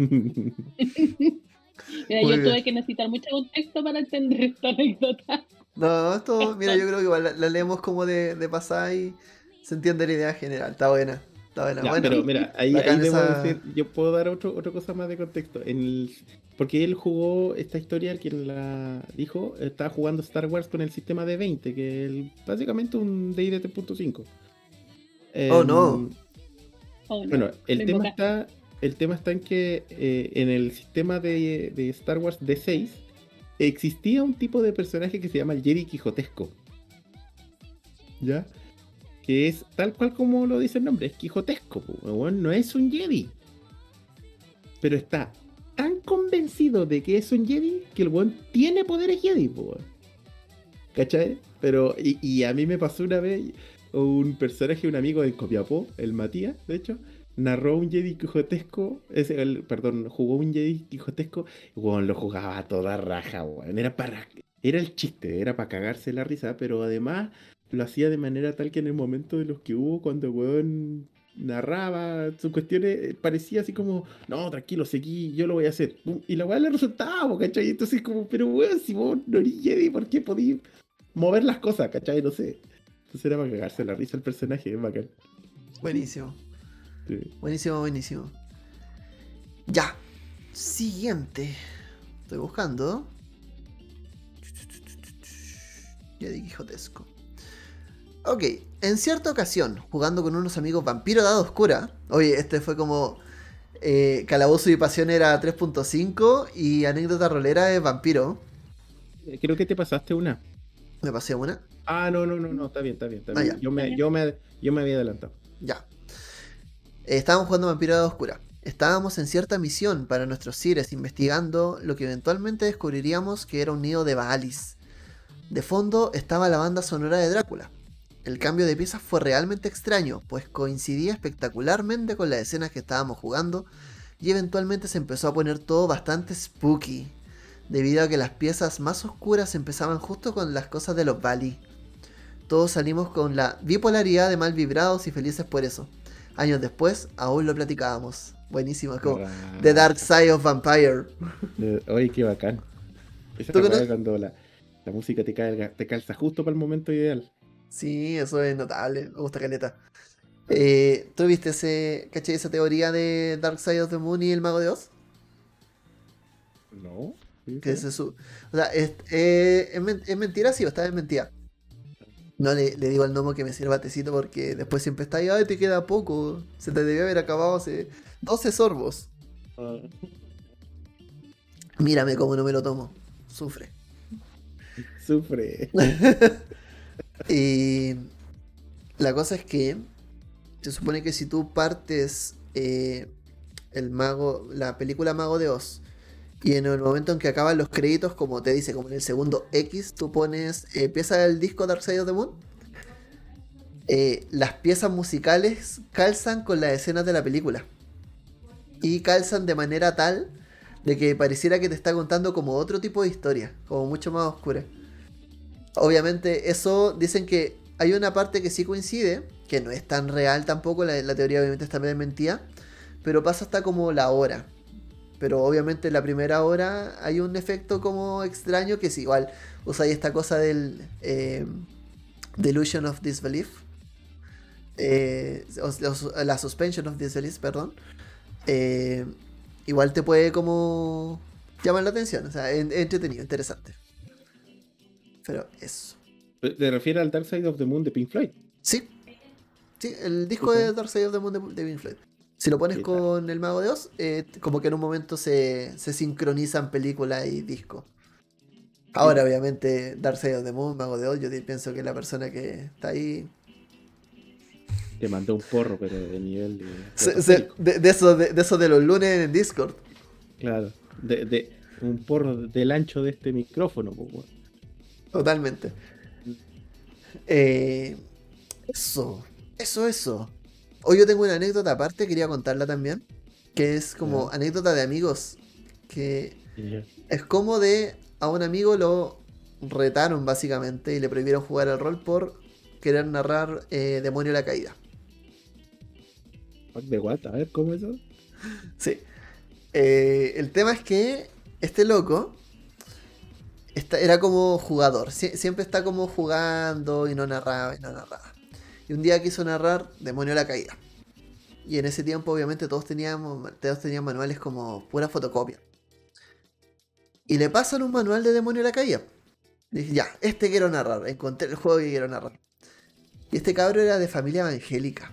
Mira, Muy yo bien. tuve que necesitar mucho contexto para entender esta anécdota. No, esto, mira, yo creo que igual la, la leemos como de, de pasada y se entiende la idea general. Está buena. Está buena, Ya, pero mira, ahí, debo esa- decir, yo puedo dar otro, otra cosa más de contexto. En el- porque él jugó esta historia, el quien la dijo, estaba jugando Star Wars con el sistema de 20, que es básicamente un DD 3.5. Oh, no. Oh, no, Bueno, el tema está, el tema está en que eh, en el sistema de, de Star Wars D6 existía un tipo de personaje que se llama el Jedi Quijotesco. ¿Ya? Que es tal cual como lo dice el nombre, es Quijotesco. weón, no es un Jedi. Pero está tan convencido de que es un Jedi que el weón tiene poderes Jedi. po. ¿Cachai? Pero, y, a mí me pasó una vez, un personaje, un amigo de Copiapó, el Matías, de hecho, narró un Jedi Quijotesco, ese, el, perdón, jugó un Jedi Quijotesco, weón, lo jugaba a toda raja, weón. Era para, era el chiste, era para cagarse la risa, pero además lo hacía de manera tal que en el momento de los que hubo, cuando weón narraba sus cuestiones, eh, parecía así como, no, tranquilo, seguí, yo lo voy a hacer. Y la weá le resultaba, ¿cachai? Entonces como, pero weón, si vos no eres Jedi, ¿por qué podís mover las cosas, ¿cachai? No sé. Entonces era para cagarse la risa el personaje, es bacán. Buenísimo. Sí. Buenísimo, buenísimo. Ya. Siguiente. Estoy buscando. Jedi Quijotesco. Ok, en cierta ocasión, jugando con unos amigos Vampiro Dado Oscura. Oye, este fue como. eh, Calabozo y Pasión era 3.5 y Anécdota Rolera es Vampiro. Eh, Creo que te pasaste una. Me pasé una. Ah, no, no, no, no, está bien, está bien, está Ah, bien. yo, me, yo, me, yo me había adelantado. Ya. Eh, Estábamos jugando Vampiro de Oscura. Estábamos en cierta misión para nuestros Cires investigando lo que eventualmente descubriríamos que era un nido de Baalis. De fondo estaba la banda sonora de Drácula. El cambio de piezas fue realmente extraño, pues coincidía espectacularmente con las escenas que estábamos jugando y eventualmente se empezó a poner todo bastante spooky, debido a que las piezas más oscuras empezaban justo con las cosas de los Bali. Todos salimos con la bipolaridad de mal vibrados y felices por eso. Años después, aún lo platicábamos. Buenísimo, como Ah, The Dark Side of Vampire. Oye, qué bacán. Esa ¿Tú cuando la, la música te, calga- te calza justo para el momento ideal. Sí, eso es notable, me gusta caleta. Eh, ¿Tú viste ese, caché, esa teoría de Dark Side of the Moon y el Mago de Oz? No. ¿Sí, Que sí? es su... O sea, es, eh, ¿es men- ¿es mentira? Sí, o está en mentira. No le, le digo al gnomo que me sirva tecito porque después siempre está ahí, ay, te queda poco. Se te debió haber acabado hace 12 sorbos. Ah, Mírame cómo no me lo tomo. Sufre. sufre. Y la cosa es que se supone que si tú partes eh, el mago, la película Mago de Oz, y en el momento en que acaban los créditos, como te dice, como en el segundo X, tú pones eh, pieza del disco Dark Side of the Moon. eh, las piezas musicales calzan con las escenas de la película. Y calzan de manera tal de que pareciera que te está contando como otro tipo de historia, como mucho más oscura. Obviamente, eso dicen que hay una parte que sí coincide, que no es tan real tampoco, la, teoría obviamente está medio mentira, pero pasa hasta como la hora. Pero obviamente en la primera hora hay un efecto como extraño que es igual. Usáis esta cosa del eh, Delusion of Disbelief. eh, la Suspension of Disbelief, perdón. eh, igual te puede como llamar la atención. O sea, en- entretenido, interesante. Pero eso. ¿Te refieres al Dark Side of the Moon de Pink Floyd? Sí. Sí, el disco de Dark Side of the Moon de, de Pink Floyd. Si lo pones con el Mago de Oz, eh, como que en un momento se, se sincronizan película y disco. Ahora, obviamente, Dark Side of the Moon, Mago de Oz, yo pienso que la persona que está ahí. Te mandó un porro, pero de nivel de. se- se- de, de eso de, de eso de los lunes en Discord. Claro. De, de- un porro del ancho de este micrófono, weón. Totalmente. Eh, eso, eso, eso. Hoy yo tengo una anécdota aparte, quería contarla también. Que es como anécdota de amigos. Que es como de a un amigo lo retaron básicamente y le prohibieron jugar al rol por querer narrar eh, Demonio la Caída. Fuck de what? A ver, ¿cómo es eso? Sí. Eh, el tema es que este loco era como jugador. Sie- siempre está como jugando y no narraba y no narraba. Y un día quiso narrar Demonio la Caída. Y en ese tiempo, obviamente, todos teníamos, todos tenían manuales como pura fotocopia. Y le pasan un manual de Demonio a la Caída. Dije, ya, este quiero narrar. Encontré el juego que quiero narrar. Y este cabro era de familia evangélica.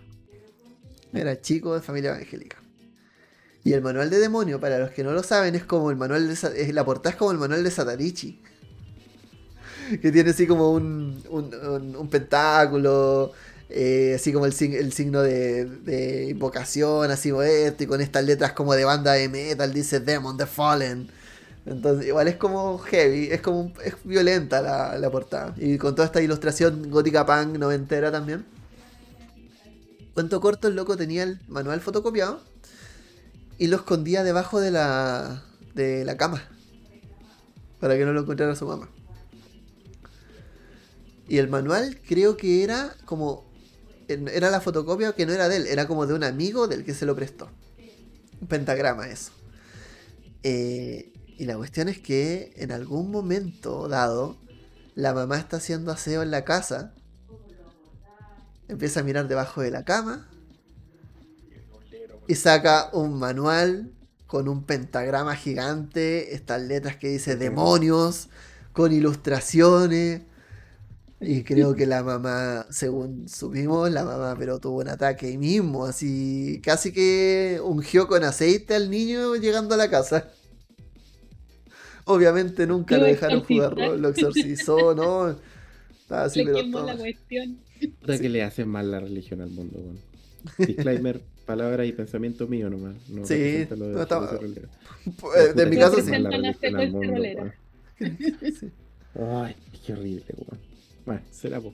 Era chico de familia evangélica. Y el manual de demonio, para los que no lo saben, es como el manual de la portada es como el manual de Satanichi. Que tiene así como un, un, un- pentáculo, eh, así como el, el signo de, de invocación, así esto, y con estas letras como de banda de metal, dice Demon the Fallen. Entonces, igual es como heavy, es como es violenta la, la portada. Y con toda esta ilustración gótica punk noventera también. Cuento corto, el loco tenía el manual fotocopiado y lo escondía debajo de la, de la cama. Para que no lo encontrara su mamá. Y el manual creo que era como... Era la fotocopia que no era de él, era como de un amigo del que se lo prestó. Un pentagrama eso. Eh, y la cuestión es que en algún momento dado, la mamá está haciendo aseo en la casa. Empieza a mirar debajo de la cama y saca un manual con un pentagrama gigante, estas letras que dice demonios, con ilustraciones. Y creo que la mamá, según supimos, la mamá pero tuvo un ataque ahí mismo, así casi que ungió con aceite al niño llegando a la casa. Obviamente nunca Lo lo dejaron jugar lo exorcizó, ¿no? Estaba así, Le pero la cuestión. Puta que le hace mal la religión al mundo, weón. Disclaimer, palabras y pensamiento mío nomás. No Sí, de no estaba- de mi caso sí. la al mundo. Sí. Ay, qué horrible, weón. Bueno, será po.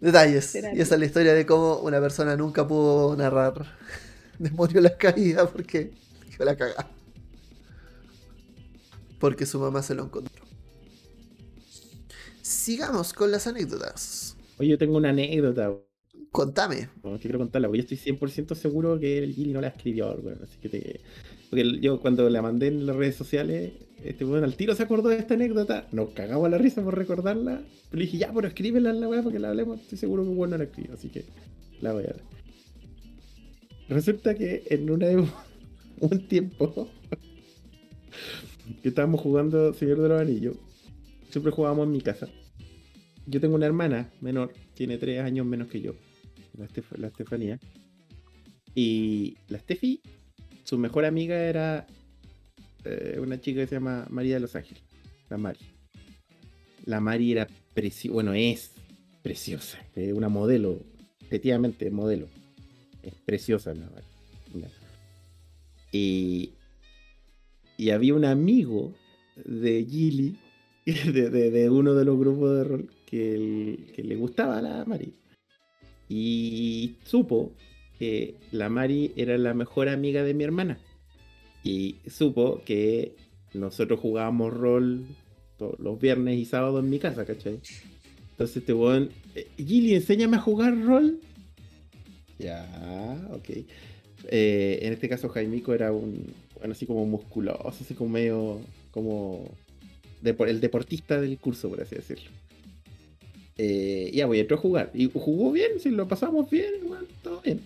Detalles. Será Y esa es la historia de cómo una persona nunca pudo narrar Demonio las caídas porque quedó la cagada. Porque su mamá se lo encontró. Sigamos con las anécdotas. Oye, yo tengo una anécdota, weón, Contame. que quiero contarla, porque yo estoy 100% seguro que el Gili no la escribió, weón. Así que te... Porque yo cuando la mandé en las redes sociales, este weón al tiro se acordó de esta anécdota, nos cagamos la risa por recordarla. Pero le dije, ya, pero escríbela en la weá para que la hablemos. Estoy seguro que un weón no la escribió, así que la voy a dar. Resulta que en una un tiempo que estábamos jugando Señor de los Anillos, siempre jugábamos en mi casa. Yo tengo una hermana menor, tiene tres años menos que yo, la, la Estefanía. Y la Steffi, su mejor amiga era eh, una chica que se llama María de los Ángeles, la Mari. La Mari era preciosa, bueno, es preciosa, es una modelo, efectivamente, modelo. Es preciosa. Y, y había un amigo de Gilly, de, de- uno de los grupos de rol, que, que le gustaba a la Mari. Y supo que la Mari era la mejor amiga de mi hermana. Y supo que nosotros jugábamos rol los viernes y sábados en mi casa, ¿cachai? Entonces este weón, "Eh, Gilly, enséñame a jugar rol. Ya, ok. Eh, en este caso Jaimico era un, bueno, así como musculoso, así como medio, como el deportista del curso, por así decirlo. Eh, ya, voy, entró a jugar. Y jugó bien, si lo pasamos bien, bueno, todo bien.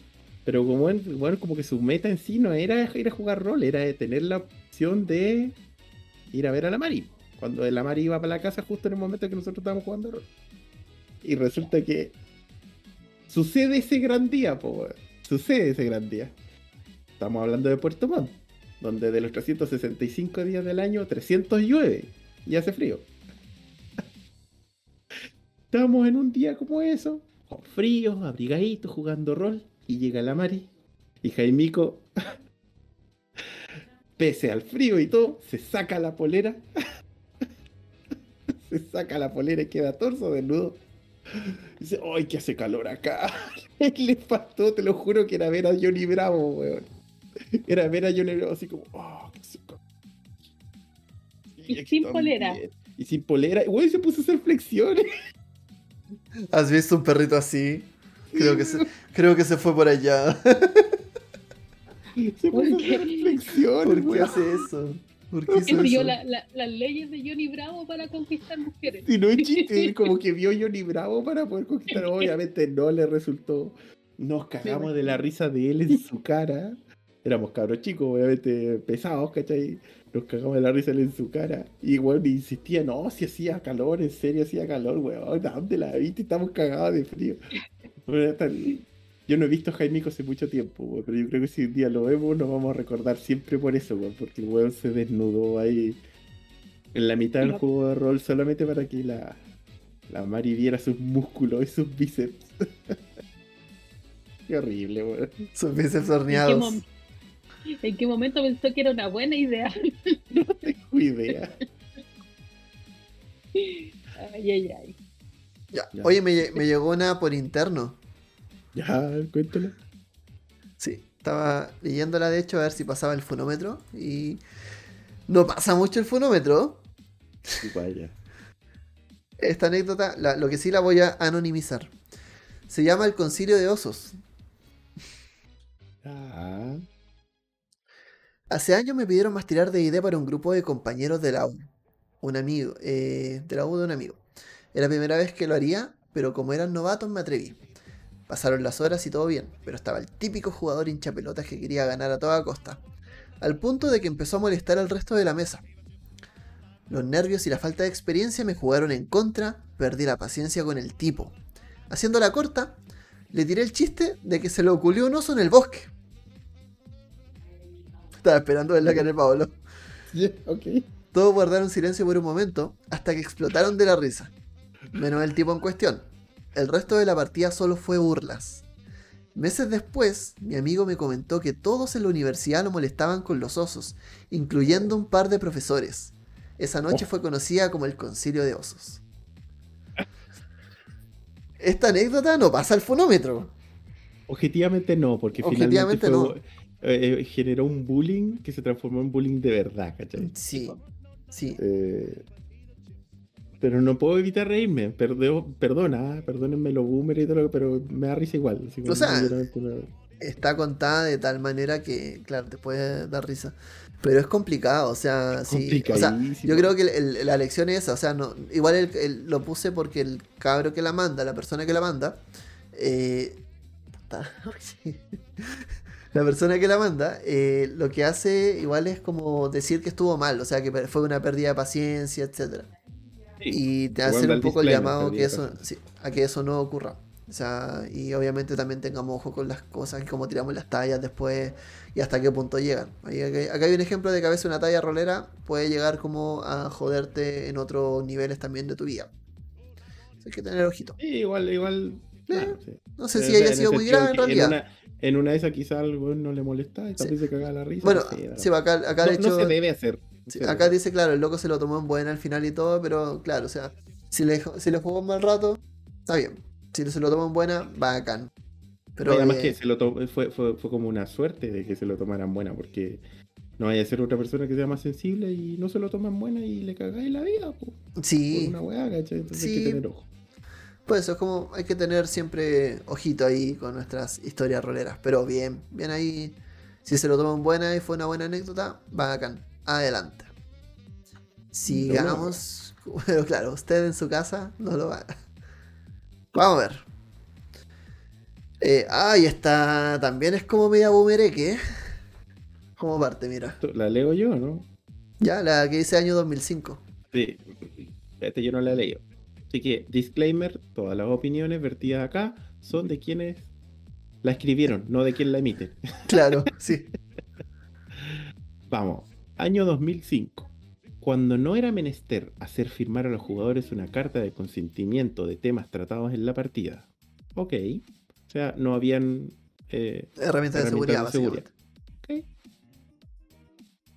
Pero como bueno, como que su meta en sí no era ir a jugar rol, era tener la opción de ir a ver a la Mari. Cuando la Mari iba para la casa justo en el momento que nosotros estábamos jugando rol. Y resulta que sucede ese gran día, po. Sucede ese gran día. Estamos hablando de Puerto Montt, donde de los 365 días del año, 300 llueve y hace frío. Estamos en un día como eso, con frío, abrigaditos, jugando rol, y llega la Mari, y Jaimico, pese al frío y todo, se saca la polera, se saca la polera y queda torso desnudo. Dice, ¡ay, que hace calor acá! Le faltó, te lo juro, que era ver a Johnny Bravo, weón. Era ver a Johnny Bravo así como, ¡oh, que hace calor! Y sin polera. Y sin polera. Y güey, se puso a hacer flexiones. ¿Has visto un perrito así? Creo que se, creo que se fue por allá. Se puso a ¿Por qué? hacer flexiones, ¿Por qué weón. hace eso? ¿Por qué eso? la- la- las leyes de Johnny Bravo para conquistar mujeres. Y no es chiste, como que vio Johnny Bravo para poder conquistar. Obviamente no le resultó. Nos cagamos de la risa de él en su cara. Éramos cabros chicos, obviamente pesados, ¿cachai? Nos cagamos de la risa de él en su cara. Y bueno, insistía, no, si hacía calor, en serio hacía calor, weón. ¿Dónde la viste? Estamos cagados de frío. Yo no he visto a Jaimico hace mucho tiempo, weón, pero yo creo que si un día lo vemos nos vamos a recordar siempre por eso, weón, porque el weón se desnudó ahí en la mitad del juego de rol solamente para que la, la Mari viera sus músculos y sus bíceps. Qué horrible, weón. Sus bíceps ¿En qué, horneados. en qué momento pensó que era una buena idea? No tengo idea. Ay, ay, ay. Ya. Ya. Oye, me llegó una por interno. Ya, cuéntalo. Sí, estaba leyéndola de hecho a ver si pasaba el fonómetro y no pasa mucho el fonómetro. Igual ya. Esta anécdota, la- lo que sí la voy a anonimizar. Se llama el concilio de osos. Ah, Hace años me pidieron más tirar de idea para un grupo de compañeros de la U. Un amigo, eh, de la U de un amigo. Era la primera vez que lo haría, pero como eran novatos me atreví. Pasaron las horas y todo bien, pero estaba el típico jugador hincha pelotas que quería ganar a toda costa. Al punto de que empezó a molestar al resto de la mesa. Los nervios y la falta de experiencia me jugaron en contra, perdí la paciencia con el tipo. Haciendo la corta, le tiré el chiste de que se le ocurrió un oso en el bosque. Estaba esperando ver la cara de Pablo. Todos guardaron silencio por un momento hasta que explotaron de la risa. Menos el tipo en cuestión. El resto de la partida solo fue burlas. Meses después, mi amigo me comentó que todos en la universidad lo molestaban con los osos, incluyendo un par de profesores. Esa noche Oh. fue conocida como el concilio de osos. Esta anécdota no pasa al fonómetro. Objetivamente no, porque Objetivamente finalmente fue- eh, eh, generó un bullying que se transformó en bullying de verdad, ¿cachai? Sí, sí. Eh, pero no puedo evitar reírme. Perdeo- perdona, perdónenme los boomers y todo, lo- pero me da risa igual. así O sea, no- está contada de tal manera que, claro, te puede dar risa. Pero es complicado, o sea, sí. O sea, complicadísimo. yo creo que el- el- la lección es esa, o sea, no, igual el- lo puse porque el cabro que la manda, la persona que la manda, eh, la persona que la manda, eh, lo que hace igual es como decir que estuvo mal, o sea, que fue una pérdida de paciencia, etcétera Sí, y te hacer un poco el llamado que eso, sí, a que eso no ocurra. O sea, y obviamente también tengamos ojo con las cosas, cómo tiramos las tallas después y hasta qué punto llegan. Ahí- acá, hay un ejemplo de que a veces una talla rolera puede llegar como a joderte en otros niveles también de tu vida. Hay que tener ojito. Sí, igual, igual. Eh, claro, sí. No sé si haya en sido muy grave en realidad. una, en una de esas quizás algo no le molesta y también se cagaba la risa. Bueno, no sí, acá, acá no, de no hecho... se debe hacer. Sí, acá dice, claro, el loco se lo tomó en buena al final y todo, pero claro, o sea, si le, si le jugó un mal rato, está bien. Si se lo tomó en buena, bacán. Pero además eh, que se lo fue, fue, fue como una suerte de que se lo tomaran buena, porque no vaya a ser otra persona que sea más sensible y no se lo toman buena y le cagáis la vida, po, por sí, una weá, ¿cachai? Entonces hay Sí. que tener ojo. pues eso es como, hay que tener siempre ojito ahí con nuestras historias roleras. Pero bien, bien ahí. Si se lo toman buena y fue una buena anécdota, bacán. Adelante. Sigamos. Pero claro, usted en su casa no lo va. Vamos a ver. Eh, ah, y esta también es como media boomereque, ¿eh? Como parte, mira. La leo yo, ¿no? Ya, la que dice año 2005. Sí, este yo no la he leído. Así que, disclaimer, todas las opiniones vertidas acá son de quienes la escribieron, no de quien la emite. Claro, sí. Vamos, año 2005. Cuando no era menester hacer firmar a los jugadores una carta de consentimiento de temas tratados en la partida. Ok. O sea, no habían... eh, Herramientas de seguridad, de seguridad. básicamente. ok.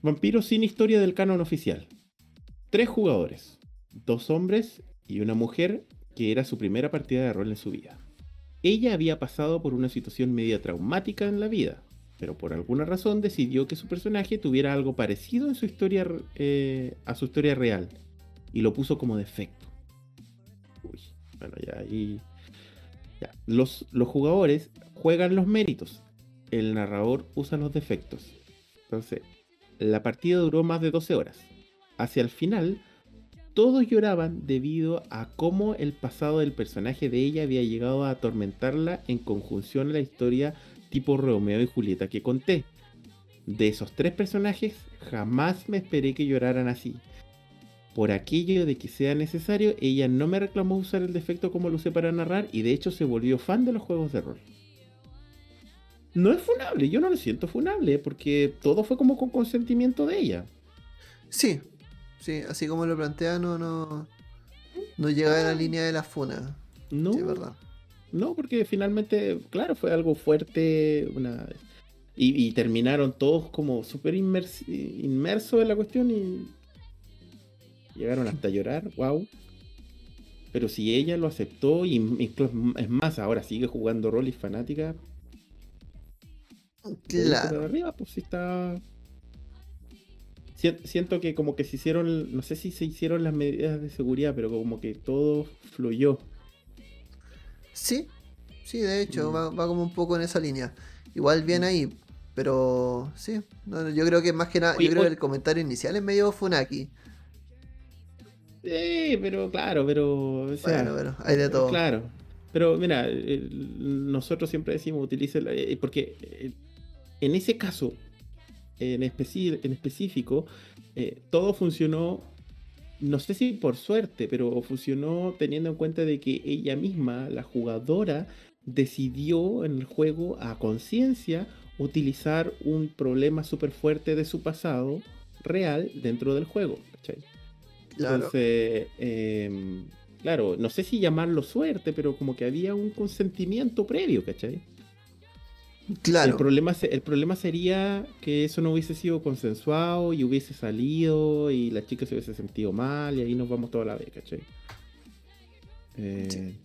Vampiros sin historia del canon oficial. Tres jugadores. Dos hombres y una mujer que era su primera partida de rol en su vida. Ella había pasado por una situación media traumática en la vida, pero por alguna razón decidió que su personaje tuviera algo parecido en su historia eh, a su historia real y lo puso como defecto. Uy, bueno, ya ahí. ya. Los, los jugadores juegan los méritos, el narrador usa los defectos. Entonces, la partida duró más de 12 horas. Hacia el final, todos lloraban debido a cómo el pasado del personaje de ella había llegado a atormentarla en conjunción a la historia tipo Romeo y Julieta que conté. De esos tres personajes, jamás me esperé que lloraran así. Por aquello de que sea necesario, ella no me reclamó usar el defecto como lo usé para narrar y de hecho se volvió fan de los juegos de rol. No es funable, yo no lo siento funable, porque todo fue como con consentimiento de ella. Sí, sí, así como lo plantea, no, no, no llega a la línea de la funa. No, Sí, verdad. No, porque finalmente, claro, fue algo fuerte, una... Y, y terminaron todos como súper inmers- inmersos en la cuestión y llegaron hasta llorar, wow. Pero si ella lo aceptó y incluso es más, ahora sigue jugando rol y fanática, para Claro. arriba, pues sí está. Sien- Siento que como que se hicieron, no sé si se hicieron las medidas de seguridad, pero como que todo fluyó. Sí, sí, de hecho, Mm. va, va como un poco en esa línea. Igual bien ahí, pero sí, no, yo creo que más que nada, Oye, yo creo que el comentario inicial es medio funaki. Sí, pero claro, pero. o sea, Bueno, bueno, hay de todo. Claro. Pero mira, nosotros siempre decimos utilice la- eh, porque eh, en ese caso, en específico, eh, todo funcionó, no sé si por suerte, pero funcionó teniendo en cuenta de que ella misma, la jugadora, decidió en el juego a conciencia utilizar un problema súper fuerte de su pasado real dentro del juego. ¿cachai? Claro. Entonces, em, claro, no sé si llamarlo suerte, pero como que había un consentimiento previo, ¿cachai? Claro. El, problema, el problema sería que eso no hubiese sido consensuado y hubiese salido y la chica se hubiese sentido mal y ahí nos vamos toda la vez, ¿cachai? Eh, Sí.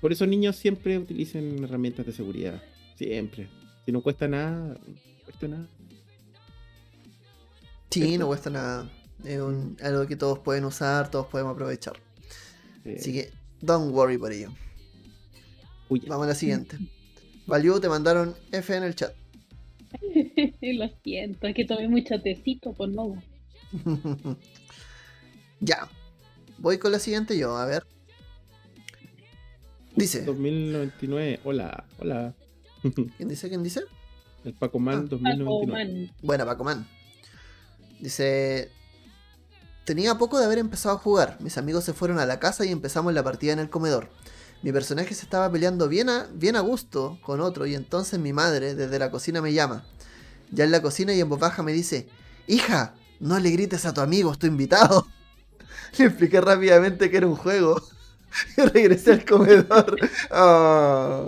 Por eso niños siempre utilicen herramientas de seguridad, siempre. Si no cuesta nada, no cuesta nada. Sí, no cuesta nada. Es un- algo que todos pueden usar, todos podemos aprovechar. Así que, don't worry por ello. uy, Vamos a la siguiente. Value, te mandaron F en el chat. Lo siento, es que tomé mucho tecito por no. ya. Voy con la siguiente yo, a ver. Dice. 2099, hola, hola. ¿Quién dice? ¿Quién dice? El Paco Man Ah. Paco 2099. Man. Buena, Paco Man. Dice. Tenía poco de haber empezado a jugar. Mis amigos se fueron a la casa y empezamos la partida en el comedor. Mi personaje se estaba peleando bien a, bien a gusto con otro y entonces mi madre desde la cocina me llama. Ya en la cocina y en voz baja me dice, hija, no le grites a tu amigo, estoy invitado. Le expliqué rápidamente que era un juego y regresé al comedor. Ah.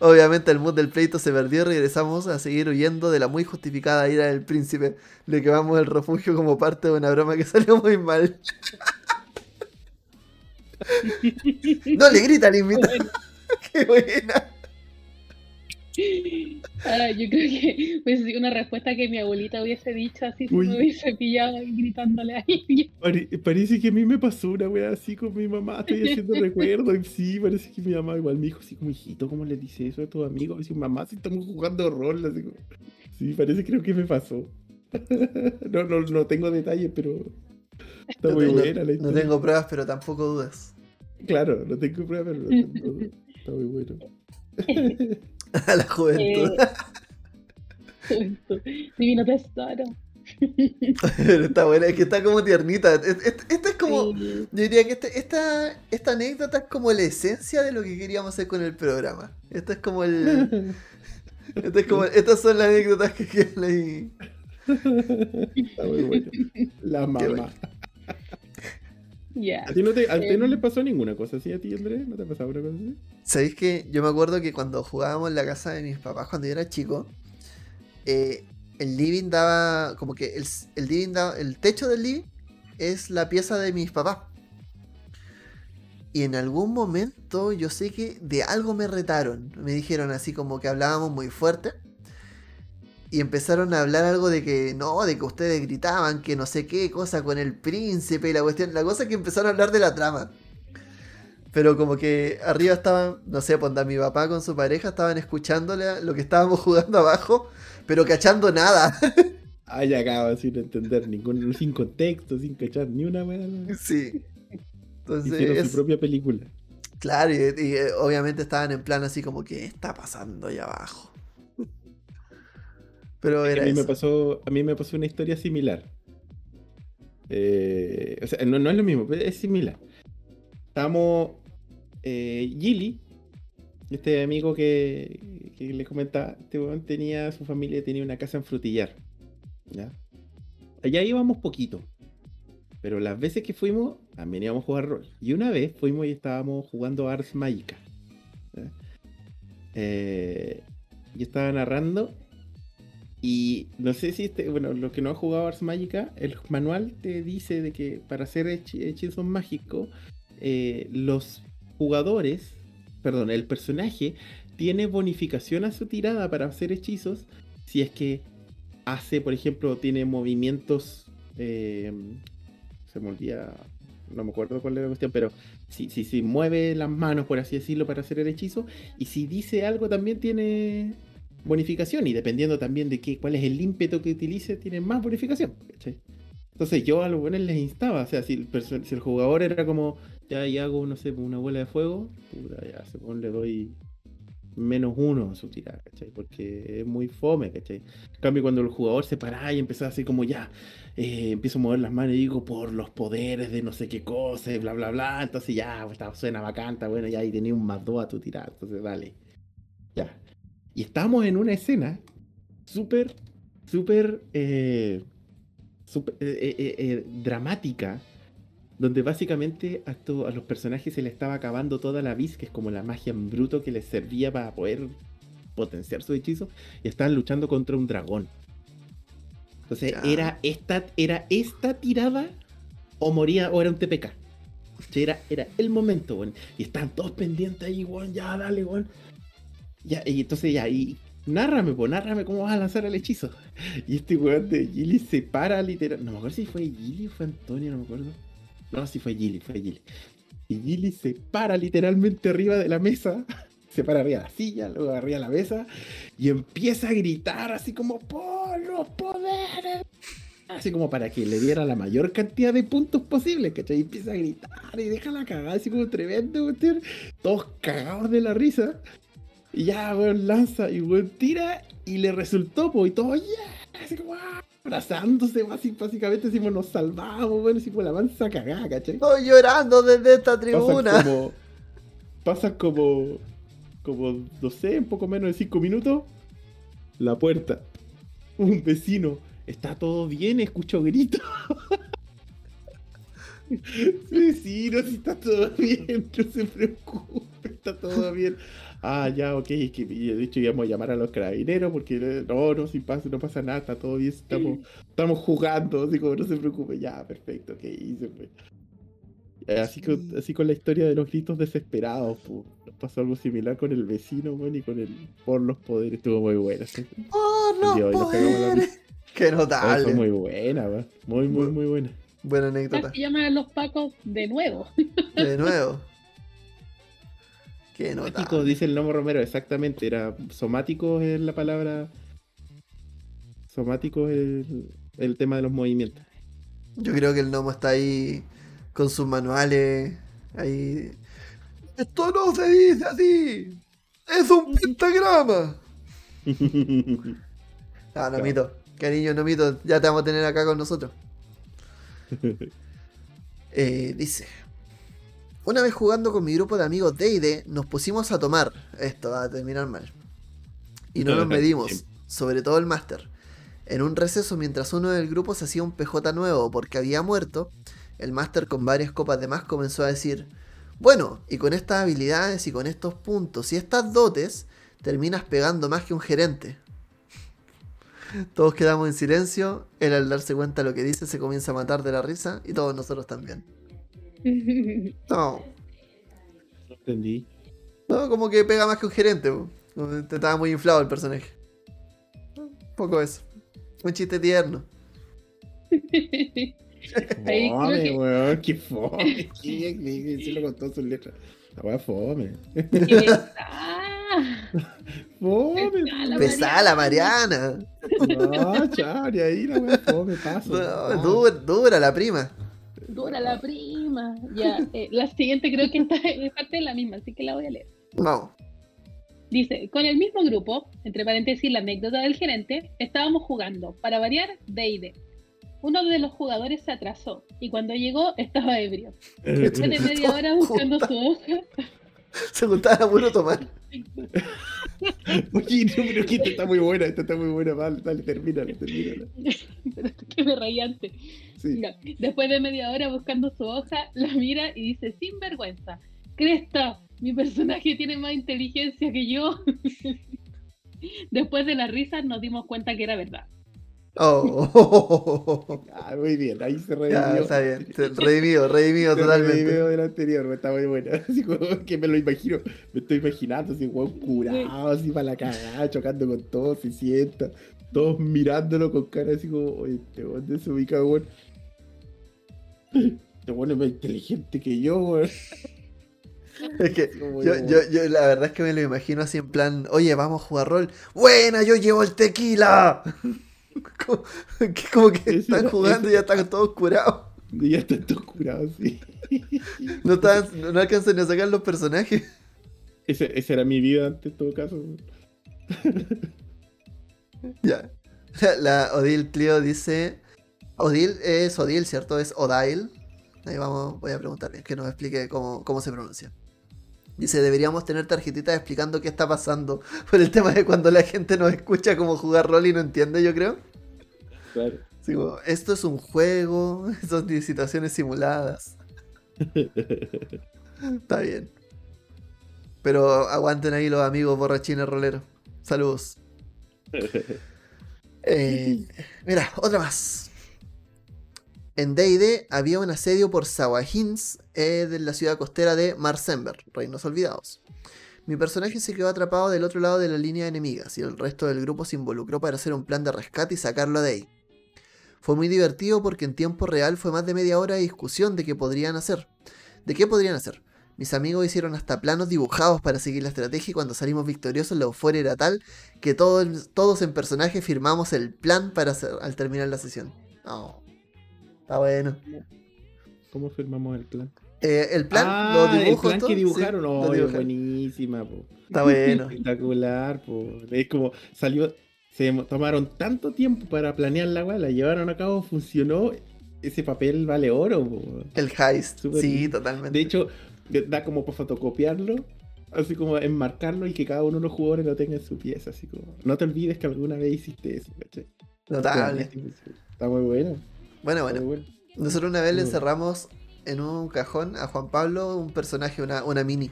Obviamente el mood del pleito se perdió y regresamos a seguir huyendo de la muy justificada ira del príncipe. Le quemamos el refugio como parte de una broma que salió muy mal. No le grita al invitado. Bueno, Qué buena. ah, yo creo que hubiese sido una respuesta que mi abuelita hubiese dicho así si Uy. me hubiese pillado gritándole a alguien. Pare- parece que a mí me pasó una wea así con mi mamá, estoy haciendo recuerdo. Y sí, parece que mi mamá igual me dijo así como, hijito, ¿cómo le dice eso a tus amigos? Así, mamá, si estamos jugando rol. Así como- Sí, parece creo que me pasó. no, no, no tengo detalles, pero está No muy te- no- buena la no historia. tengo pruebas, pero tampoco dudas. Claro, no tengo pruebas, pero no tengo- está muy bueno. A la juventud. Eh, Divino tesoro. Pero está buena, es que está como tiernita. Es- es- Esta es como. Sí. Yo diría que este- esta, esta anécdota es como la esencia de lo que queríamos hacer con el programa. Esta es como el. esta es como, estas son las anécdotas que quedan ahí. Está muy bueno. La mamá. ¿A ti no, te, a ti no Em. le pasó ninguna cosa así a ti, Andrés? ¿No te ha pasado una cosa así? ¿Sabéis que yo me acuerdo que cuando jugábamos en la casa de mis papás cuando yo era chico, eh, el living daba, como que el, el living daba, el techo del living es la pieza de mis papás. Y en algún momento yo sé que de algo me retaron. Me dijeron así como que hablábamos muy fuerte. Y empezaron a hablar algo de que no, de que ustedes gritaban, que no sé qué cosa con el príncipe y la cuestión. La cosa es que empezaron a hablar de la trama. Pero como que arriba estaban, no sé, ponda mi papá con su pareja estaban escuchándole lo que estábamos jugando abajo, pero cachando nada. Ah, ya acaba sin entender ningún, sin contexto, sin cachar ni una wea. sí. Entonces, Hicieron es- su propia película. claro, y, y, eh, obviamente estaban en plan así como que está pasando ahí abajo. Pero A mí, me pasó, a mí me pasó una historia similar. Eh, o sea, no, no es lo mismo, pero es similar. Estábamos. Eh, Gilly, este amigo que, que les comentaba, este weón tenía su familia, tenía una casa en Frutillar. ¿ya? Allá íbamos poquito. Pero las veces que fuimos, también íbamos a jugar rol. Y una vez fuimos y estábamos jugando Ars Magica. ¿ya? Eh, yo estaba narrando y no sé si este, bueno, los que no han jugado Ars Magica, el manual te dice de que para hacer hechi- hechizos mágicos, eh, los jugadores, perdón, el personaje tiene bonificación a su tirada para hacer hechizos si es que hace, por ejemplo, tiene movimientos, eh, se me olvida, no me acuerdo cuál era la cuestión, pero si, si, si mueve las manos, por así decirlo, para hacer el hechizo, y si dice algo también tiene bonificación y dependiendo también de qué, cuál es el ímpetu que utilice, tiene más bonificación. ¿cachai? Entonces yo a los buenos les instaba, o sea, si el, jugador era como, ya y hago, no sé, una bola de fuego, puta, ya se pone, le doy menos uno a su tirada, ¿cachai? Porque es muy fome, ¿cachai? En cambio, cuando el jugador se para y empieza así como ya, eh, empiezo a mover las manos y digo por los poderes de no sé qué cosa, bla, bla, bla, entonces ya, pues, suena bacán, bueno, ya, y tenía un más dos a tu tirada, entonces dale. Ya. Y estamos en una escena súper, súper, eh, eh, eh, eh, dramática, donde básicamente a, los personajes se les estaba acabando toda la vis, que es como la magia en bruto que les servía para poder potenciar su hechizo, y estaban luchando contra un dragón. Entonces, Ya. era esta, era esta tirada o moría o era un TPK. Era, era el momento, weón. Y estaban todos pendientes ahí, weón. Ya, dale, weón. Y entonces ya, y nárrame, pues, nárrame cómo vas a lanzar el hechizo. Y este weón de Gilly se para literal. No me acuerdo si fue Gilly o fue Antonio, no me acuerdo. No, si fue Gilly, fue Gilly. Y Gilly se para literalmente arriba de la mesa. Se para arriba de la silla, luego arriba de la mesa. Y empieza a gritar así como por los poderes. Así como para que le diera la mayor cantidad de puntos posibles, ¿cachai? Y empieza a gritar y deja la cagada, así como tremendo, cuestión. Todos cagados de la risa. Y ya, weón, lanza y weón tira y le resultó, po, y todo, yeah, así como ah, abrazándose, así, básicamente decimos, nos salvamos, weón, así como la mansa cagada, ¿cachai? Estoy llorando desde esta Pasan tribuna. como, pasan como, como, no sé, un poco menos de cinco minutos, la puerta, un vecino, está todo bien, escucho gritos. Vecino, si está todo bien, no se preocupe, está todo bien. Ah, ya, ok, es que y de hecho íbamos a llamar a los carabineros porque no, no, si pasa, no pasa nada, está todo bien, estamos, estamos jugando, así como no se preocupe, ya, perfecto, ok, y se fue. Eh, Así con, así con la historia de los gritos desesperados, pu. Nos pasó algo similar con el vecino, weón, y con el por los poderes, estuvo muy buena. ¿sí? Por los Dios, y nos cagamos la poderes. Qué Oh, notable. fue muy buena, weón. Muy, muy, muy buena. Buena anécdota. que llamar a los pacos de nuevo. De nuevo. Qué Somático, notable. dice el Nomo Romero, exactamente. Era somático es la palabra. Somático es el, el tema de los movimientos. Yo creo que el gnomo está ahí con sus manuales. Ahí. Esto no se dice así. Es un pentagrama. Ah, Nomito. Cariño, Nomito. Ya te vamos a tener acá con nosotros. Eh, dice. Una vez jugando con mi grupo de amigos D&D, nos pusimos a tomar. Esto va a terminar mal. Y no nos medimos, sobre todo el máster. En un receso, mientras uno del grupo se hacía un PJ nuevo porque había muerto, el máster con varias copas de más comenzó a decir, bueno, y con estas habilidades y con estos puntos y estas dotes, terminas pegando más que un gerente. Todos quedamos en silencio, él al darse cuenta de lo que dice se comienza a matar de la risa y todos nosotros también. No, No entendí. no, como que pega más que un gerente. que Estaba muy inflado el personaje. Un poco eso. Un chiste tierno. Fome, que- weón, qué fome. ¿Qué? Sí lo contó sus letras. La weá fome. Fome. Pesada la Mariana. No, chari, ahí la weá fome, paso. No, No. dura, dura la prima. dura la prima. Misma. Ya, eh, la siguiente creo que está, es parte de la misma, así que la voy a leer. No. Dice, con el mismo grupo, entre paréntesis la anécdota del gerente, estábamos jugando, para variar, D&D. Uno de los jugadores se atrasó y cuando llegó estaba ebrio. Después de media hora buscando su hoja, Se juntaba a puro tomar. Oye, no, pero que esta está muy buena, esta está muy buena, vale, dale, termínala, termínala. pero es que me reí antes. Sí. Ya, Después de media hora buscando su hoja, la mira y dice, sin vergüenza, Cresta, mi personaje tiene más inteligencia que yo. Después de las risas nos dimos cuenta que era verdad. Oh, Ah, muy bien, ahí se ya, redimió. está bien. Redimido, redimido Se totalmente. redimió del anterior, está muy buena. Así como que me lo imagino, me estoy imaginando así, weón, curado, así para la cagada, chocando con todo, se sienta, todos mirándolo con cara así como, oye, este weón de se ubica, weón. Este weón es más inteligente que yo, weón. Es que yo, yo la verdad es que me lo imagino así en plan, oye, vamos a jugar rol. Buena, yo llevo el tequila. como, que, como que están jugando y ya están todos curados. Y ya están todos curados, sí. No, estaban- no, alcanzan ni a sacar los personajes. Ese- esa era mi vida antes, en todo caso. Ya. La, la Odil Clio dice. Odil es Odil, ¿cierto? Es Odail. Ahí vamos, voy a preguntarle que nos explique cómo, cómo se pronuncia. Dice, deberíamos tener tarjetitas explicando qué está pasando por el tema de cuando la gente nos escucha como jugar rol y no entiende, yo creo. Claro. Así como, esto es un juego, son situaciones simuladas. Está bien. Pero aguanten ahí los amigos borrachines roleros. Saludos. Eh, mira, otra más. En D&D había un asedio por Sawahins eh, de la ciudad costera de Marsember, Reinos Olvidados. Mi personaje se quedó atrapado del otro lado de la línea de enemigas y el resto del grupo se involucró para hacer un plan de rescate y sacarlo de ahí. Fue muy divertido porque en tiempo real fue más de media hora de discusión de qué podrían hacer. ¿De qué podrían hacer? Mis amigos hicieron hasta planos dibujados para seguir la estrategia y cuando salimos victoriosos la euforia era tal que todos, en personaje firmamos el plan para hacer, al terminar la sesión. Está bueno. ¿Cómo firmamos el plan? Eh, el plan, ah, los dibujos. el plan todo, que dibujaron, no, dibujaron. buenísima, po. Está bueno. Espectacular, po. Es como salió, se tomaron tanto tiempo para planear la weá, la llevaron a cabo, funcionó, ese papel vale oro, po. El heist. Sí, bien. totalmente. De hecho, da como para fotocopiarlo, así como enmarcarlo y que cada uno de los jugadores lo tenga en su pieza, así como, no te olvides que alguna vez hiciste eso, ¿cachai? Notable. Está muy bueno. Bueno, bueno. Nosotros una vez le encerramos en un cajón a Juan Pablo un personaje, una, una mini.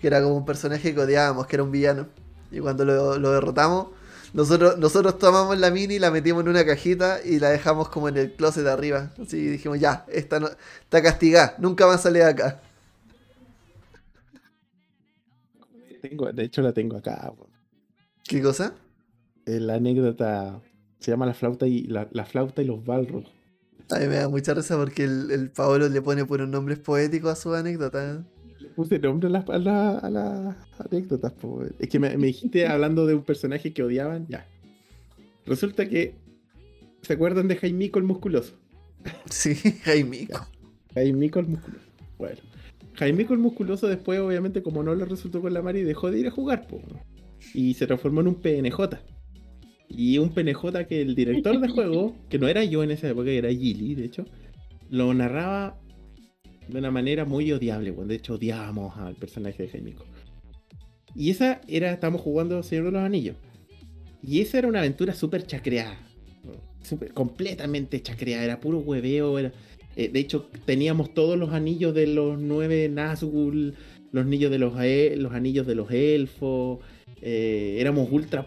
Que era como un personaje que odiábamos, que era un villano. Y cuando lo, lo derrotamos, nosotros, nosotros tomamos la mini, la metimos en una cajita y la dejamos como en el closet de arriba. Así dijimos, ya, esta no, está castigada, nunca más sale de acá. Tengo, de hecho la tengo acá. ¿Qué cosa? Eh, La anécdota se llama la flauta y la, la flauta y los balros. A mí me da mucha risa porque el, el Paolo le pone por un nombre poético a su anécdota. Le puse nombre a las a la- a anécdotas. po. Es que me, me dijiste hablando de un personaje que odiaban, ya. Resulta que. ¿Se acuerdan de Jaimico el musculoso? Sí, Jaimico. Jaimico el musculoso. Bueno. Jaimico el musculoso después, obviamente, como no le resultó con la Mari, dejó de ir a jugar, po. Y se transformó en un PNJ. Y un PNJ que el director de juego, que no era yo en esa época, era Gilly, de hecho, lo narraba de una manera muy odiable. weón. De hecho, odiábamos al personaje de Jaimico. Y esa era, estábamos jugando Señor de los Anillos. Y esa era una aventura súper chacreada. súper- completamente chacreada. Era puro hueveo. Era, eh, de hecho, teníamos todos los anillos de los nueve Nazgûl, los anillos de los, e- los anillos de los elfos. Eh, éramos ultra,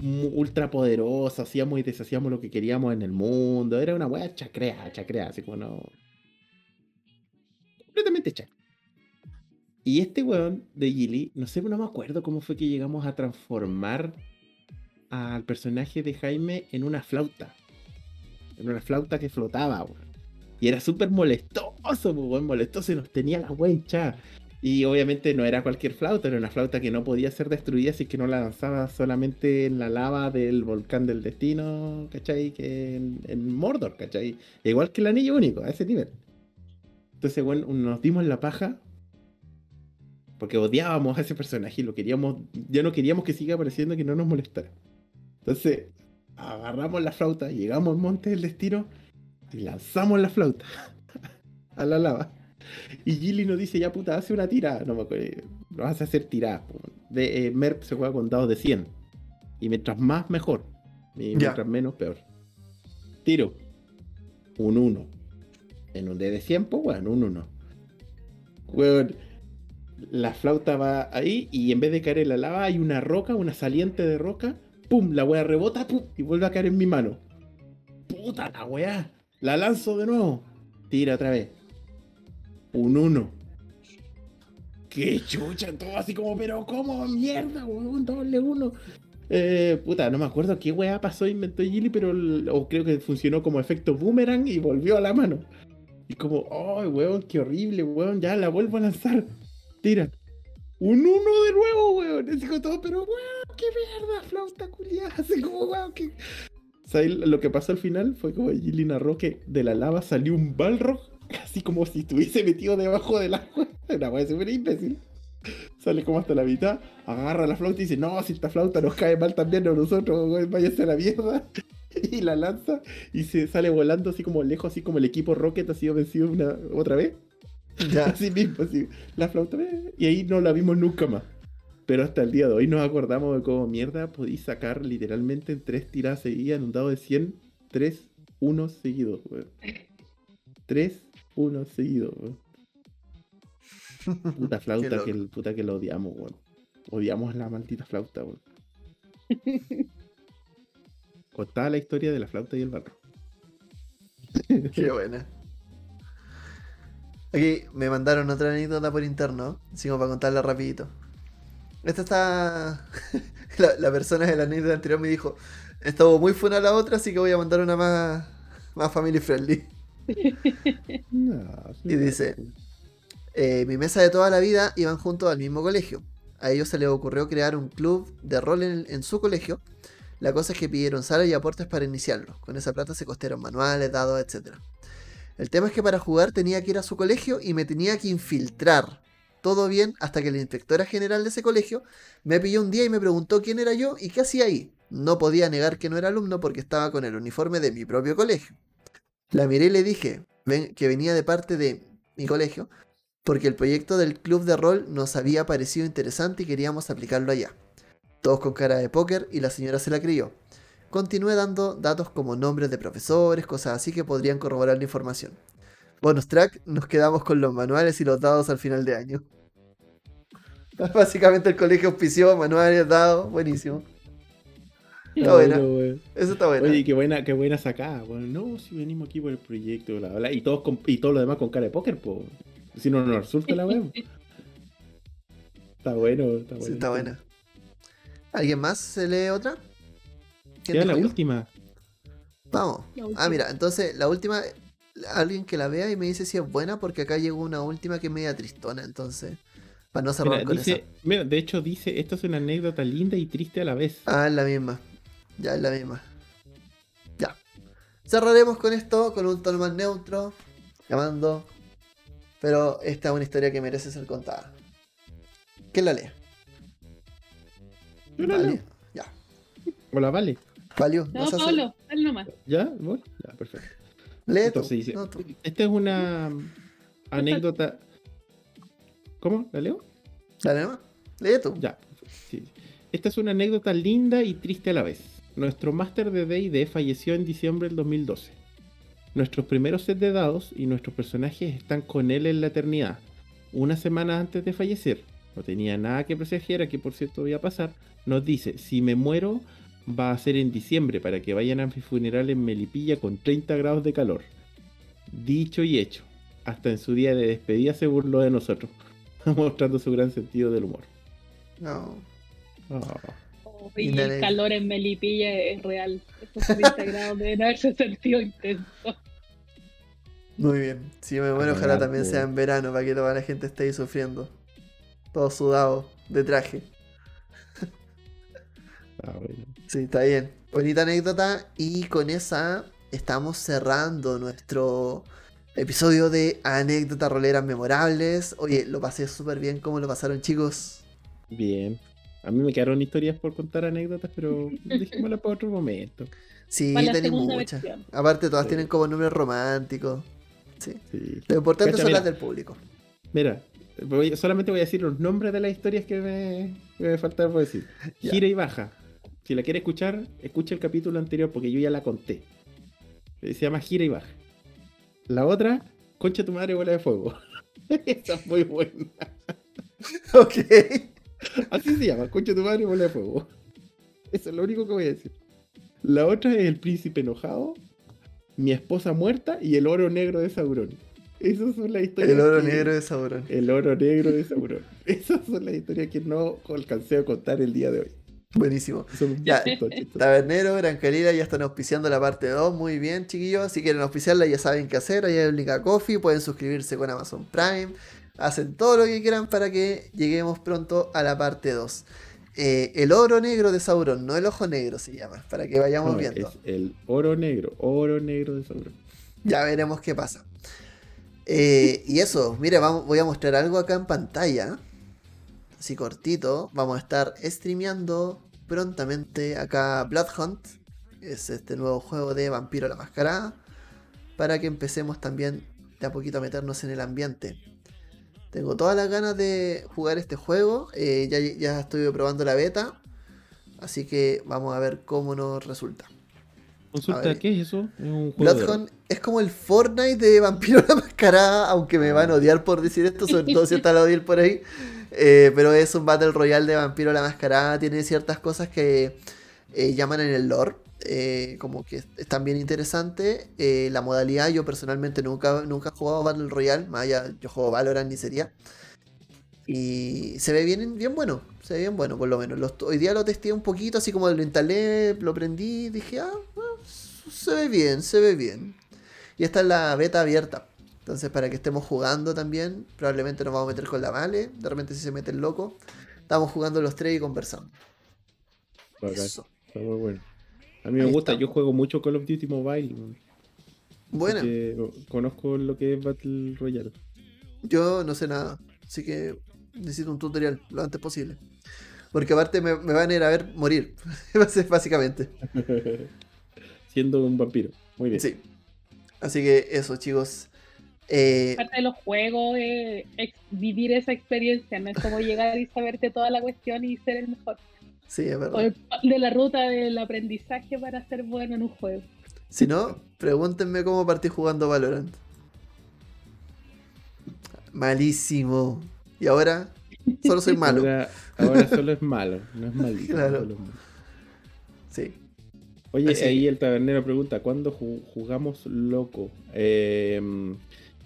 mu- ultra poderosos, hacíamos y deshacíamos lo que queríamos en el mundo. Era una wea chacrea, chacrea, así como no. Completamente chacrea. Y este weón de Gilly, no sé, no me acuerdo cómo fue que llegamos a transformar al personaje de Jaime en una flauta. En una flauta que flotaba, weón. Y era súper molestoso, pues, weón, molestoso y nos tenía la weá. Y obviamente no era cualquier flauta, era una flauta que no podía ser destruida si es que no la lanzaba solamente en la lava del volcán del destino, ¿cachai? Que en, en Mordor, ¿cachai? Igual que el anillo único, a ese nivel. Entonces, bueno, nos dimos la paja. Porque odiábamos a ese personaje y lo queríamos. Ya no queríamos que siga apareciendo que no nos molestara. Entonces, agarramos la flauta, llegamos al monte del destino y lanzamos la flauta a la lava. Y Gilly nos dice, ya puta, hace una tirada. No me acuerdo. Lo hace hacer tirada. De, eh, Merp se juega con dados de 100. Y mientras más, mejor. Y Ya. mientras menos, peor. Tiro. Un 1. En un D de 100, pues bueno, un 1. Weón, la flauta va ahí y en vez de caer en la lava hay una roca, una saliente de roca. ¡Pum! La wea rebota ¡pum! y vuelve a caer en mi mano. ¡Puta la wea! La lanzo de nuevo. Tira otra vez. Un 1. ¡Qué chucha! Todo así como, pero ¿cómo? ¡Mierda, weón! Doble 1. Eh, puta, no me acuerdo qué weá pasó, inventó Gilly, pero o creo que funcionó como efecto boomerang y volvió a la mano. Y como, ¡ay, weón, qué horrible, weón! Ya la vuelvo a lanzar. Tira. Un uno de nuevo, weón. Es como todo, pero weón, qué mierda, flauta culiada. Así como, weón, que. Lo que pasó al final fue como Gilly narró que de la lava salió un balrog, así como si estuviese metido debajo del agua. Una weá súper imbécil. Sale como hasta la mitad, agarra la flauta y dice, no, si esta flauta nos cae mal también a nosotros, weón, váyase a la mierda. Y la lanza y se sale volando así como lejos, así como el equipo Rocket ha sido vencido una, otra vez. Ya. Así mismo, así. La flauta, eh, y ahí no la vimos nunca más. Pero hasta el día de hoy nos acordamos de cómo mierda podí sacar literalmente en tres tiradas seguidas en un dado de 100, 3, 1 seguidos, weón. 3, 1 seguidos, weón. Puta flauta que, puta que lo odiamos, weón. Odiamos la maldita flauta, weón. Contaba la historia de la flauta y el barro. Qué buena. Aquí me mandaron otra anécdota por interno, así como para contarla rapidito. Esta está... la, la persona de la anécdota anterior me dijo, estuvo muy fuera la otra, así que voy a mandar una más, más family friendly. No, Y dice- Eh, mi mesa de toda la vida iban juntos al mismo colegio. A ellos se les ocurrió crear un club de rol en, en su colegio. La cosa es que pidieron sala y aportes para iniciarlo. Con esa plata se costearon manuales, dados, etc. El tema es que para jugar tenía que ir a su colegio y me tenía que infiltrar. Todo bien hasta que la inspectora general de ese colegio me pilló un día y me preguntó quién era yo y qué hacía ahí. No podía negar que no era alumno porque estaba con el uniforme de mi propio colegio. La miré y le dije que venía de parte de mi colegio porque el proyecto del club de rol nos había parecido interesante y queríamos aplicarlo allá. Todos con cara de póker y la señora se la creyó. Continué dando datos como nombres de profesores, cosas así que podrían corroborar la información. Bonus track, nos quedamos con los manuales y los dados al final de año. Básicamente el colegio auspició manuales, dados, buenísimo. Está buena. Bueno. Eso está bueno. Oye, qué buena, qué buena sacada. No, si venimos aquí por el proyecto, bla, bla. Y todos con, y todo lo demás con cara de póker, po. Si no nos resulta la weón. Está bueno, está bueno. Sí, está buena. ¿Alguien más se lee otra? ¿Quién Queda la yo? última. Vamos. La Ah, mira, entonces la última, alguien que la vea y me dice si es buena, porque acá llegó una última que es media tristona, entonces, para no cerrar Mira, con dice, esa. mira, de hecho dice, esto es una anécdota linda y triste a la vez. Ah, es la misma. Ya es la misma. Ya. Cerraremos con esto, con un tono más neutro, llamando. Pero esta es una historia que merece ser contada. ¿Quién la lee? Yo la Vale. leo. Ya. Hola, vale. Valió. No, ¿vas a hacer- Pablo, dale nomás. ¿Ya? ¿Voy? Ya, perfecto. Lee tú. Entonces dice, No, tú. esta es una anécdota... ¿Cómo? ¿La leo? Dale nomás. Lee tú. Ya. sí. Esta es una anécdota linda y triste a la vez. Nuestro máster de D&D falleció en diciembre del 2012. Nuestros primeros set de dados y nuestros personajes están con él en la eternidad. Una semana antes de fallecer, no tenía nada que presagiar, que por cierto iba a pasar, nos dice, si me muero va a ser en diciembre para que vayan a mi funeral en Melipilla con 30 grados de calor. Dicho y hecho. Hasta en su día de despedida se burló de nosotros, mostrando su gran sentido del humor. No. Ah. Oh, Y dale. el calor en Melipilla es real. Esos 30 grados deben haberse sentido intenso. Muy bien. Si me muero, Ah, ojalá también sea en verano para que toda la gente esté ahí sufriendo. Todo sudado, de traje. Ah, bueno. Sí, está bien. Bonita anécdota. Y con esa estamos cerrando nuestro Episodio de anécdotas roleras memorables. Oye, lo pasé súper bien. ¿Cómo lo pasaron, chicos? Bien. A mí me quedaron historias por contar anécdotas, pero dejémoslas para otro momento. Sí, segunda muchas. versión. Aparte, todas Sí. tienen como nombres románticos. Sí. Sí. Lo importante Cacha, son las del público. Mira, voy- solamente voy a decir los nombres de las historias que me, que me faltaron por decir. Gira y baja. Si la quiere escuchar, escucha el capítulo anterior porque yo ya la conté. Eh, Se llama Gira y baja. La otra, Concha tu madre, bola de fuego. Esa es muy buena. ok. Así se llama, Concha tu madre, bola de fuego. Eso es lo único que voy a decir. La otra es El príncipe enojado, Mi esposa muerta y El oro negro de Sauron. Esas son las historias. El oro que- negro de Sauron. El oro negro de Sauron. Esas son las historias que no alcancé a contar el día de hoy. Buenísimo. Ya. Tabernero, Gran Calera ya están auspiciando la parte 2. Muy bien, chiquillos. Si quieren auspiciarla, ya saben qué hacer. Ahí hay un link a Coffee. Pueden suscribirse con Amazon Prime. Hacen todo lo que quieran para que lleguemos pronto a la parte 2. Eh, el oro negro de Sauron, no el ojo negro se llama, para que vayamos No, viendo. es el oro negro, oro negro de Sauron. Ya veremos qué pasa. Eh, y eso, mire, vamos, voy a mostrar algo acá en pantalla. Así cortito. Vamos a estar streameando prontamente acá Blood Hunt. Es este nuevo juego de Vampiro la Mascarada. Para que empecemos también de a poquito a meternos en el ambiente. Tengo todas las ganas de jugar este juego. eh, ya, ya estoy probando la beta. Así que vamos a ver cómo nos resulta. Consulta. ¿qué es eso? Es un juego de Bloodhound es como el Fortnite de Vampiro la Mascarada, aunque me van a odiar por decir esto, sobre todo si está la odiar por ahí. Eh, pero es un Battle Royale de Vampiro la Mascarada, tiene ciertas cosas que eh, llaman en el lore, eh, como que están bien interesantes. Eh, la modalidad, yo personalmente nunca, nunca he jugado Battle Royale, más allá, yo juego Valorant ni sería. Y se ve bien, bien bueno, se ve bien bueno por lo menos. Los- hoy día lo testé un poquito, así como lo instalé, lo prendí, dije, ah, bueno, se ve bien, se ve bien. Y esta es la beta abierta. Entonces, para que estemos jugando también, probablemente nos vamos a meter con la Vale. De repente, si se mete el loco, estamos jugando los tres y conversando. Bacán, Eso. Está muy bueno. A mí me Ahí gusta, está. yo juego mucho Call of Duty Mobile. Bueno, conozco lo que es Battle Royale. yo no sé nada. Así que necesito un tutorial lo antes posible. Porque aparte me, me van a ir a ver morir. Básicamente. Siendo un vampiro. Muy bien. Sí. Así que eso, chicos. Eh, Parte de los juegos es ex- vivir esa experiencia, no es como llegar y saberte toda la cuestión y ser el mejor. Sí, es O verdad. el- de la ruta del aprendizaje para ser bueno en un juego. Si no, pregúntenme cómo partí jugando Valorant. Malísimo. Y ahora solo soy malo. Ahora, ahora solo es malo, no es malito. Claro. solo es malo. Sí. Oye, Así- ahí el tabernero pregunta, ¿cuándo ju- jugamos loco? Eh,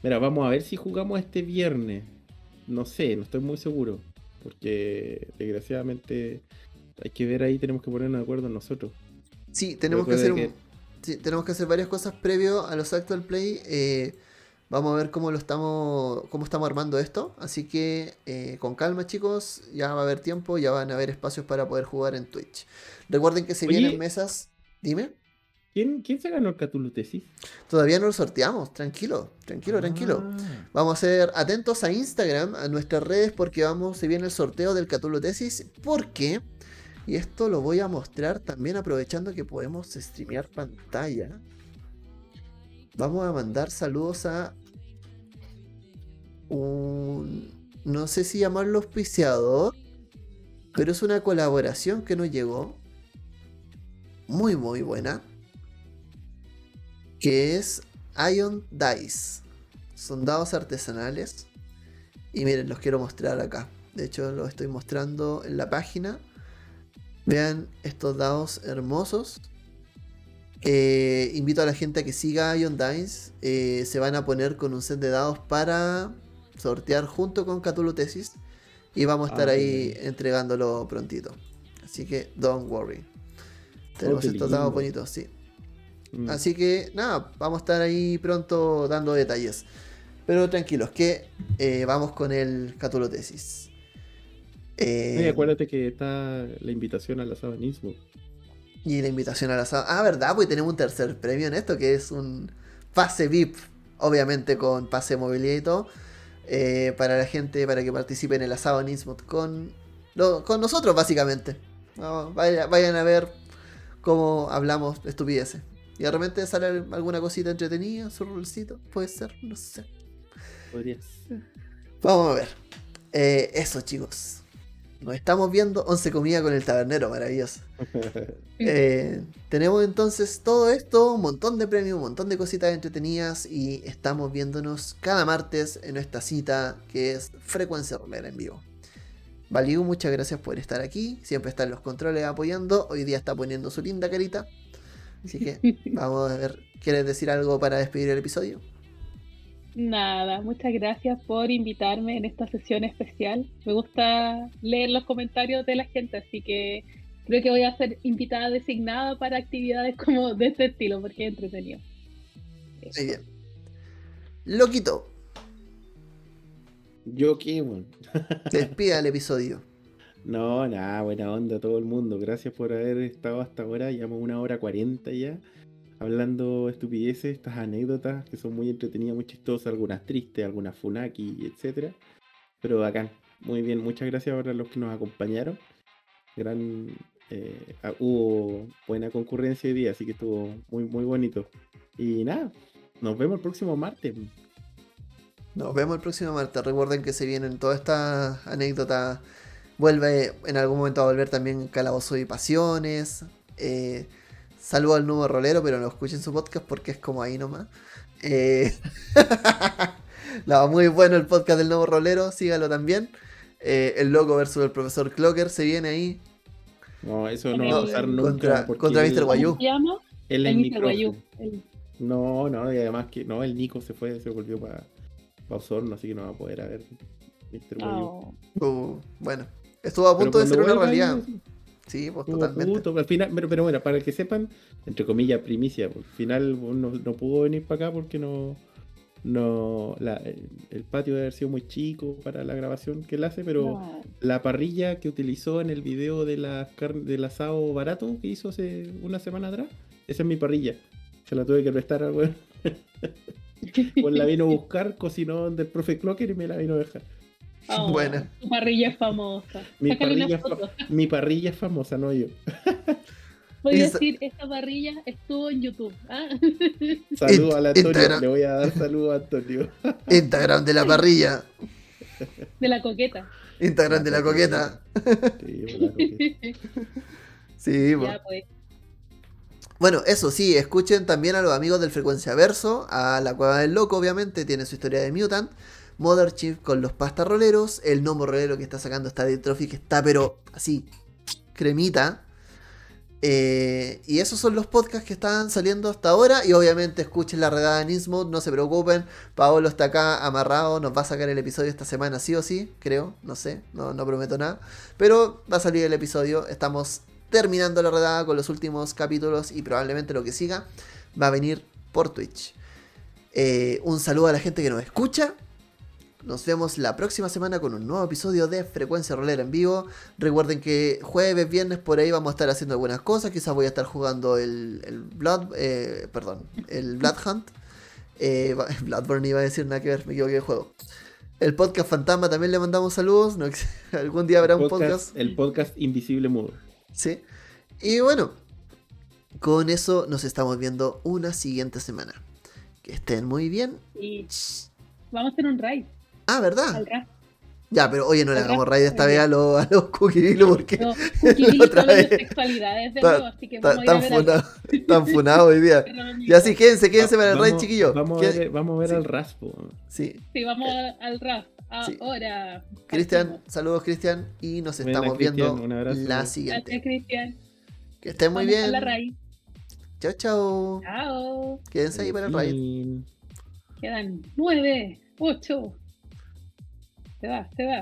mira, vamos a ver si jugamos este viernes. No sé, no estoy muy seguro. Porque desgraciadamente hay que ver ahí, tenemos que ponernos de acuerdo nosotros. Sí, tenemos que hacer un- sí, tenemos que hacer varias cosas previo a los actual play. eh, vamos a ver cómo lo estamos, cómo estamos armando esto. Así que eh, con calma, chicos. Ya va a haber tiempo, ya van a haber espacios para poder jugar en Twitch. Recuerden que se Oye. vienen mesas. Dime. ¿Quién, quién se ganó el Cthulhu Tesis? Todavía no lo sorteamos. Tranquilo, tranquilo, tranquilo. Ah, Vamos a ser atentos a Instagram, a nuestras redes, porque vamos, se viene el sorteo del Catulo Tesis. Porque, y esto lo voy a mostrar también aprovechando que podemos streamear pantalla. Vamos a mandar saludos a un. No sé si llamarlo auspiciador, pero es una colaboración que nos llegó. Muy, muy buena. Que es Ion Dice. Son dados artesanales. Y miren, los quiero mostrar acá. De hecho, los estoy mostrando en la página. Vean estos dados hermosos. Eh, invito a la gente a que siga Ion Dice. Eh, se van a poner con un set de dados para sortear junto con Cthulhu Tesis. Y vamos a estar Ah, ahí entregándolo prontito. Así que don't worry. Tenemos qué estos dados bonitos, sí. mm. Así que nada, vamos a estar ahí pronto dando detalles. Pero tranquilos, que eh, vamos con el Catulo Tesis. Eh, acuérdate que está la invitación al Innsbruck. y la invitación al asado. Ah, ¿verdad? Pues tenemos un tercer premio en esto, que es un pase VIP obviamente con pase de movilidad y todo. eh, para la gente, para que participen en el asado en Innsmouth con, lo- con nosotros, básicamente. No, vaya- vayan a ver cómo hablamos de estupideces. Y de repente sale alguna cosita entretenida, su rolcito, puede ser, no sé. Podría ser. Vamos a ver. Eh, eso, chicos. Nos estamos viendo 11 comidas con el tabernero, maravilloso. Eh, tenemos entonces todo esto, un montón de premios, un montón de cositas entretenidas y estamos viéndonos cada martes en nuestra cita que es Frecuencia Rolera en vivo. Valiu, muchas gracias por estar aquí, siempre está en los controles apoyando, hoy día está poniendo su linda carita, así que vamos a ver, ¿quieres decir algo para despedir el episodio? Nada, muchas gracias por invitarme en esta sesión especial. Me gusta leer los comentarios de la gente, así que creo que voy a ser invitada designada para actividades como de este estilo, porque es entretenido. Muy bien. Loquito, Yo qué, weón. despida el episodio. No, nada, buena onda a todo el mundo. Gracias por haber estado hasta ahora. Llevamos una hora cuarenta ya. Hablando estupideces, estas anécdotas que son muy entretenidas, muy chistosas, algunas tristes, algunas funaki, etcétera. Pero bacán. Muy bien, muchas gracias para los que nos acompañaron. Gran eh, hubo buena concurrencia hoy día, así que estuvo muy muy bonito. Y nada, nos vemos el próximo martes. Nos vemos el próximo martes. Recuerden que se vienen todas estas anécdotas. Vuelve en algún momento a volver también Calabozo y Pasiones. Eh, saludo al nuevo rolero, pero no escuchen su podcast porque es como ahí nomás. Eh, no, muy bueno el podcast del nuevo rolero, sígalo también. Eh, el loco versus el profesor Clocker se viene ahí. No, eso no va a pasar nunca. contra- contra Mr. Guayú. ¿Cómo se llama? Él es Mr. Guayú. El- No, no, y además que no, el Nico se fue, se volvió para Osorno, así que no va a poder haber Mr. Guayú. Oh, Uh, bueno, estuvo a Pero punto de ser una realidad. ahí, Sí, pues Estuvo totalmente. puto, al final, pero, pero bueno, para que sepan, entre comillas, primicia, al final no, no pudo venir para acá porque no, no la- el, el patio debe haber sido muy chico para la grabación que él hace, pero no. la parrilla que utilizó en el video de la carne, del asado barato que hizo hace una semana atrás, esa es mi parrilla. Se la tuve que prestar al weón. Pues la vino a buscar, cocinó del profe Clocker y me la vino a dejar. Oh, Buena. Tu parrilla es famosa. Mi parrilla, es foto. fa- mi parrilla es famosa, no yo. Voy a decir, esta parrilla estuvo en YouTube. ¿ah? Saludos al Antonio, Instagram. le voy a dar saludos a Antonio. Instagram de la parrilla. De la coqueta. Instagram de la coqueta. Sí, Coque. Sí, ya, pues. Bueno, eso sí, escuchen también a los amigos del Frecuencia Verso, a la Cueva del Loco, obviamente, tiene su historia de Mutant, Mother Chief con los pastarroleros, el gnomo rolero que está sacando esta de Trophy que está pero así, cremita. Eh, y esos son los podcasts que están saliendo hasta ahora. Y obviamente escuchen la redada en no se preocupen. Paolo está acá amarrado, nos va a sacar el episodio esta semana, sí o sí, creo, no sé, no, no prometo nada. Pero va a salir el episodio, estamos terminando la redada con los últimos capítulos y probablemente lo que siga va a venir por Twitch. Eh, un saludo a la gente que nos escucha. Nos vemos la próxima semana con un nuevo episodio de Frecuencia Rolera en vivo. Recuerden que jueves, viernes por ahí vamos a estar haciendo algunas cosas. Quizás voy a estar jugando el, el Blood, eh, perdón, el Blood Hunt. Eh, Bloodborne iba a decir nada que ver, me equivoqué de juego. El podcast Fantasma también le mandamos saludos. no algún día habrá un podcast. El podcast Invisible Mudo. Sí. Y bueno, con eso nos estamos viendo una siguiente semana. Que estén muy bien. Y vamos a hacer un raid. Ah, ¿verdad? Al. Ya, pero oye, no le hagamos raid esta vez a los, Kukirilu porque No, otra vez. sexualidades de Ta- nuevo, así que ta- vamos a ir a tan ver tan funados hoy día. Ya sí, quédense, quédense para el raid, chiquillos. Vamos a ver, vamos a ver Sí. al raspo. Sí, Sí, vamos al RAF. Sí. Ahora. Cristian, saludos Cristian y nos estamos viendo la Gracias, siguiente. Cristian. Que estén muy bien. Chao, chao. Chao. Quédense ahí para el raid. Quedan nueve, ocho. Se va, se va.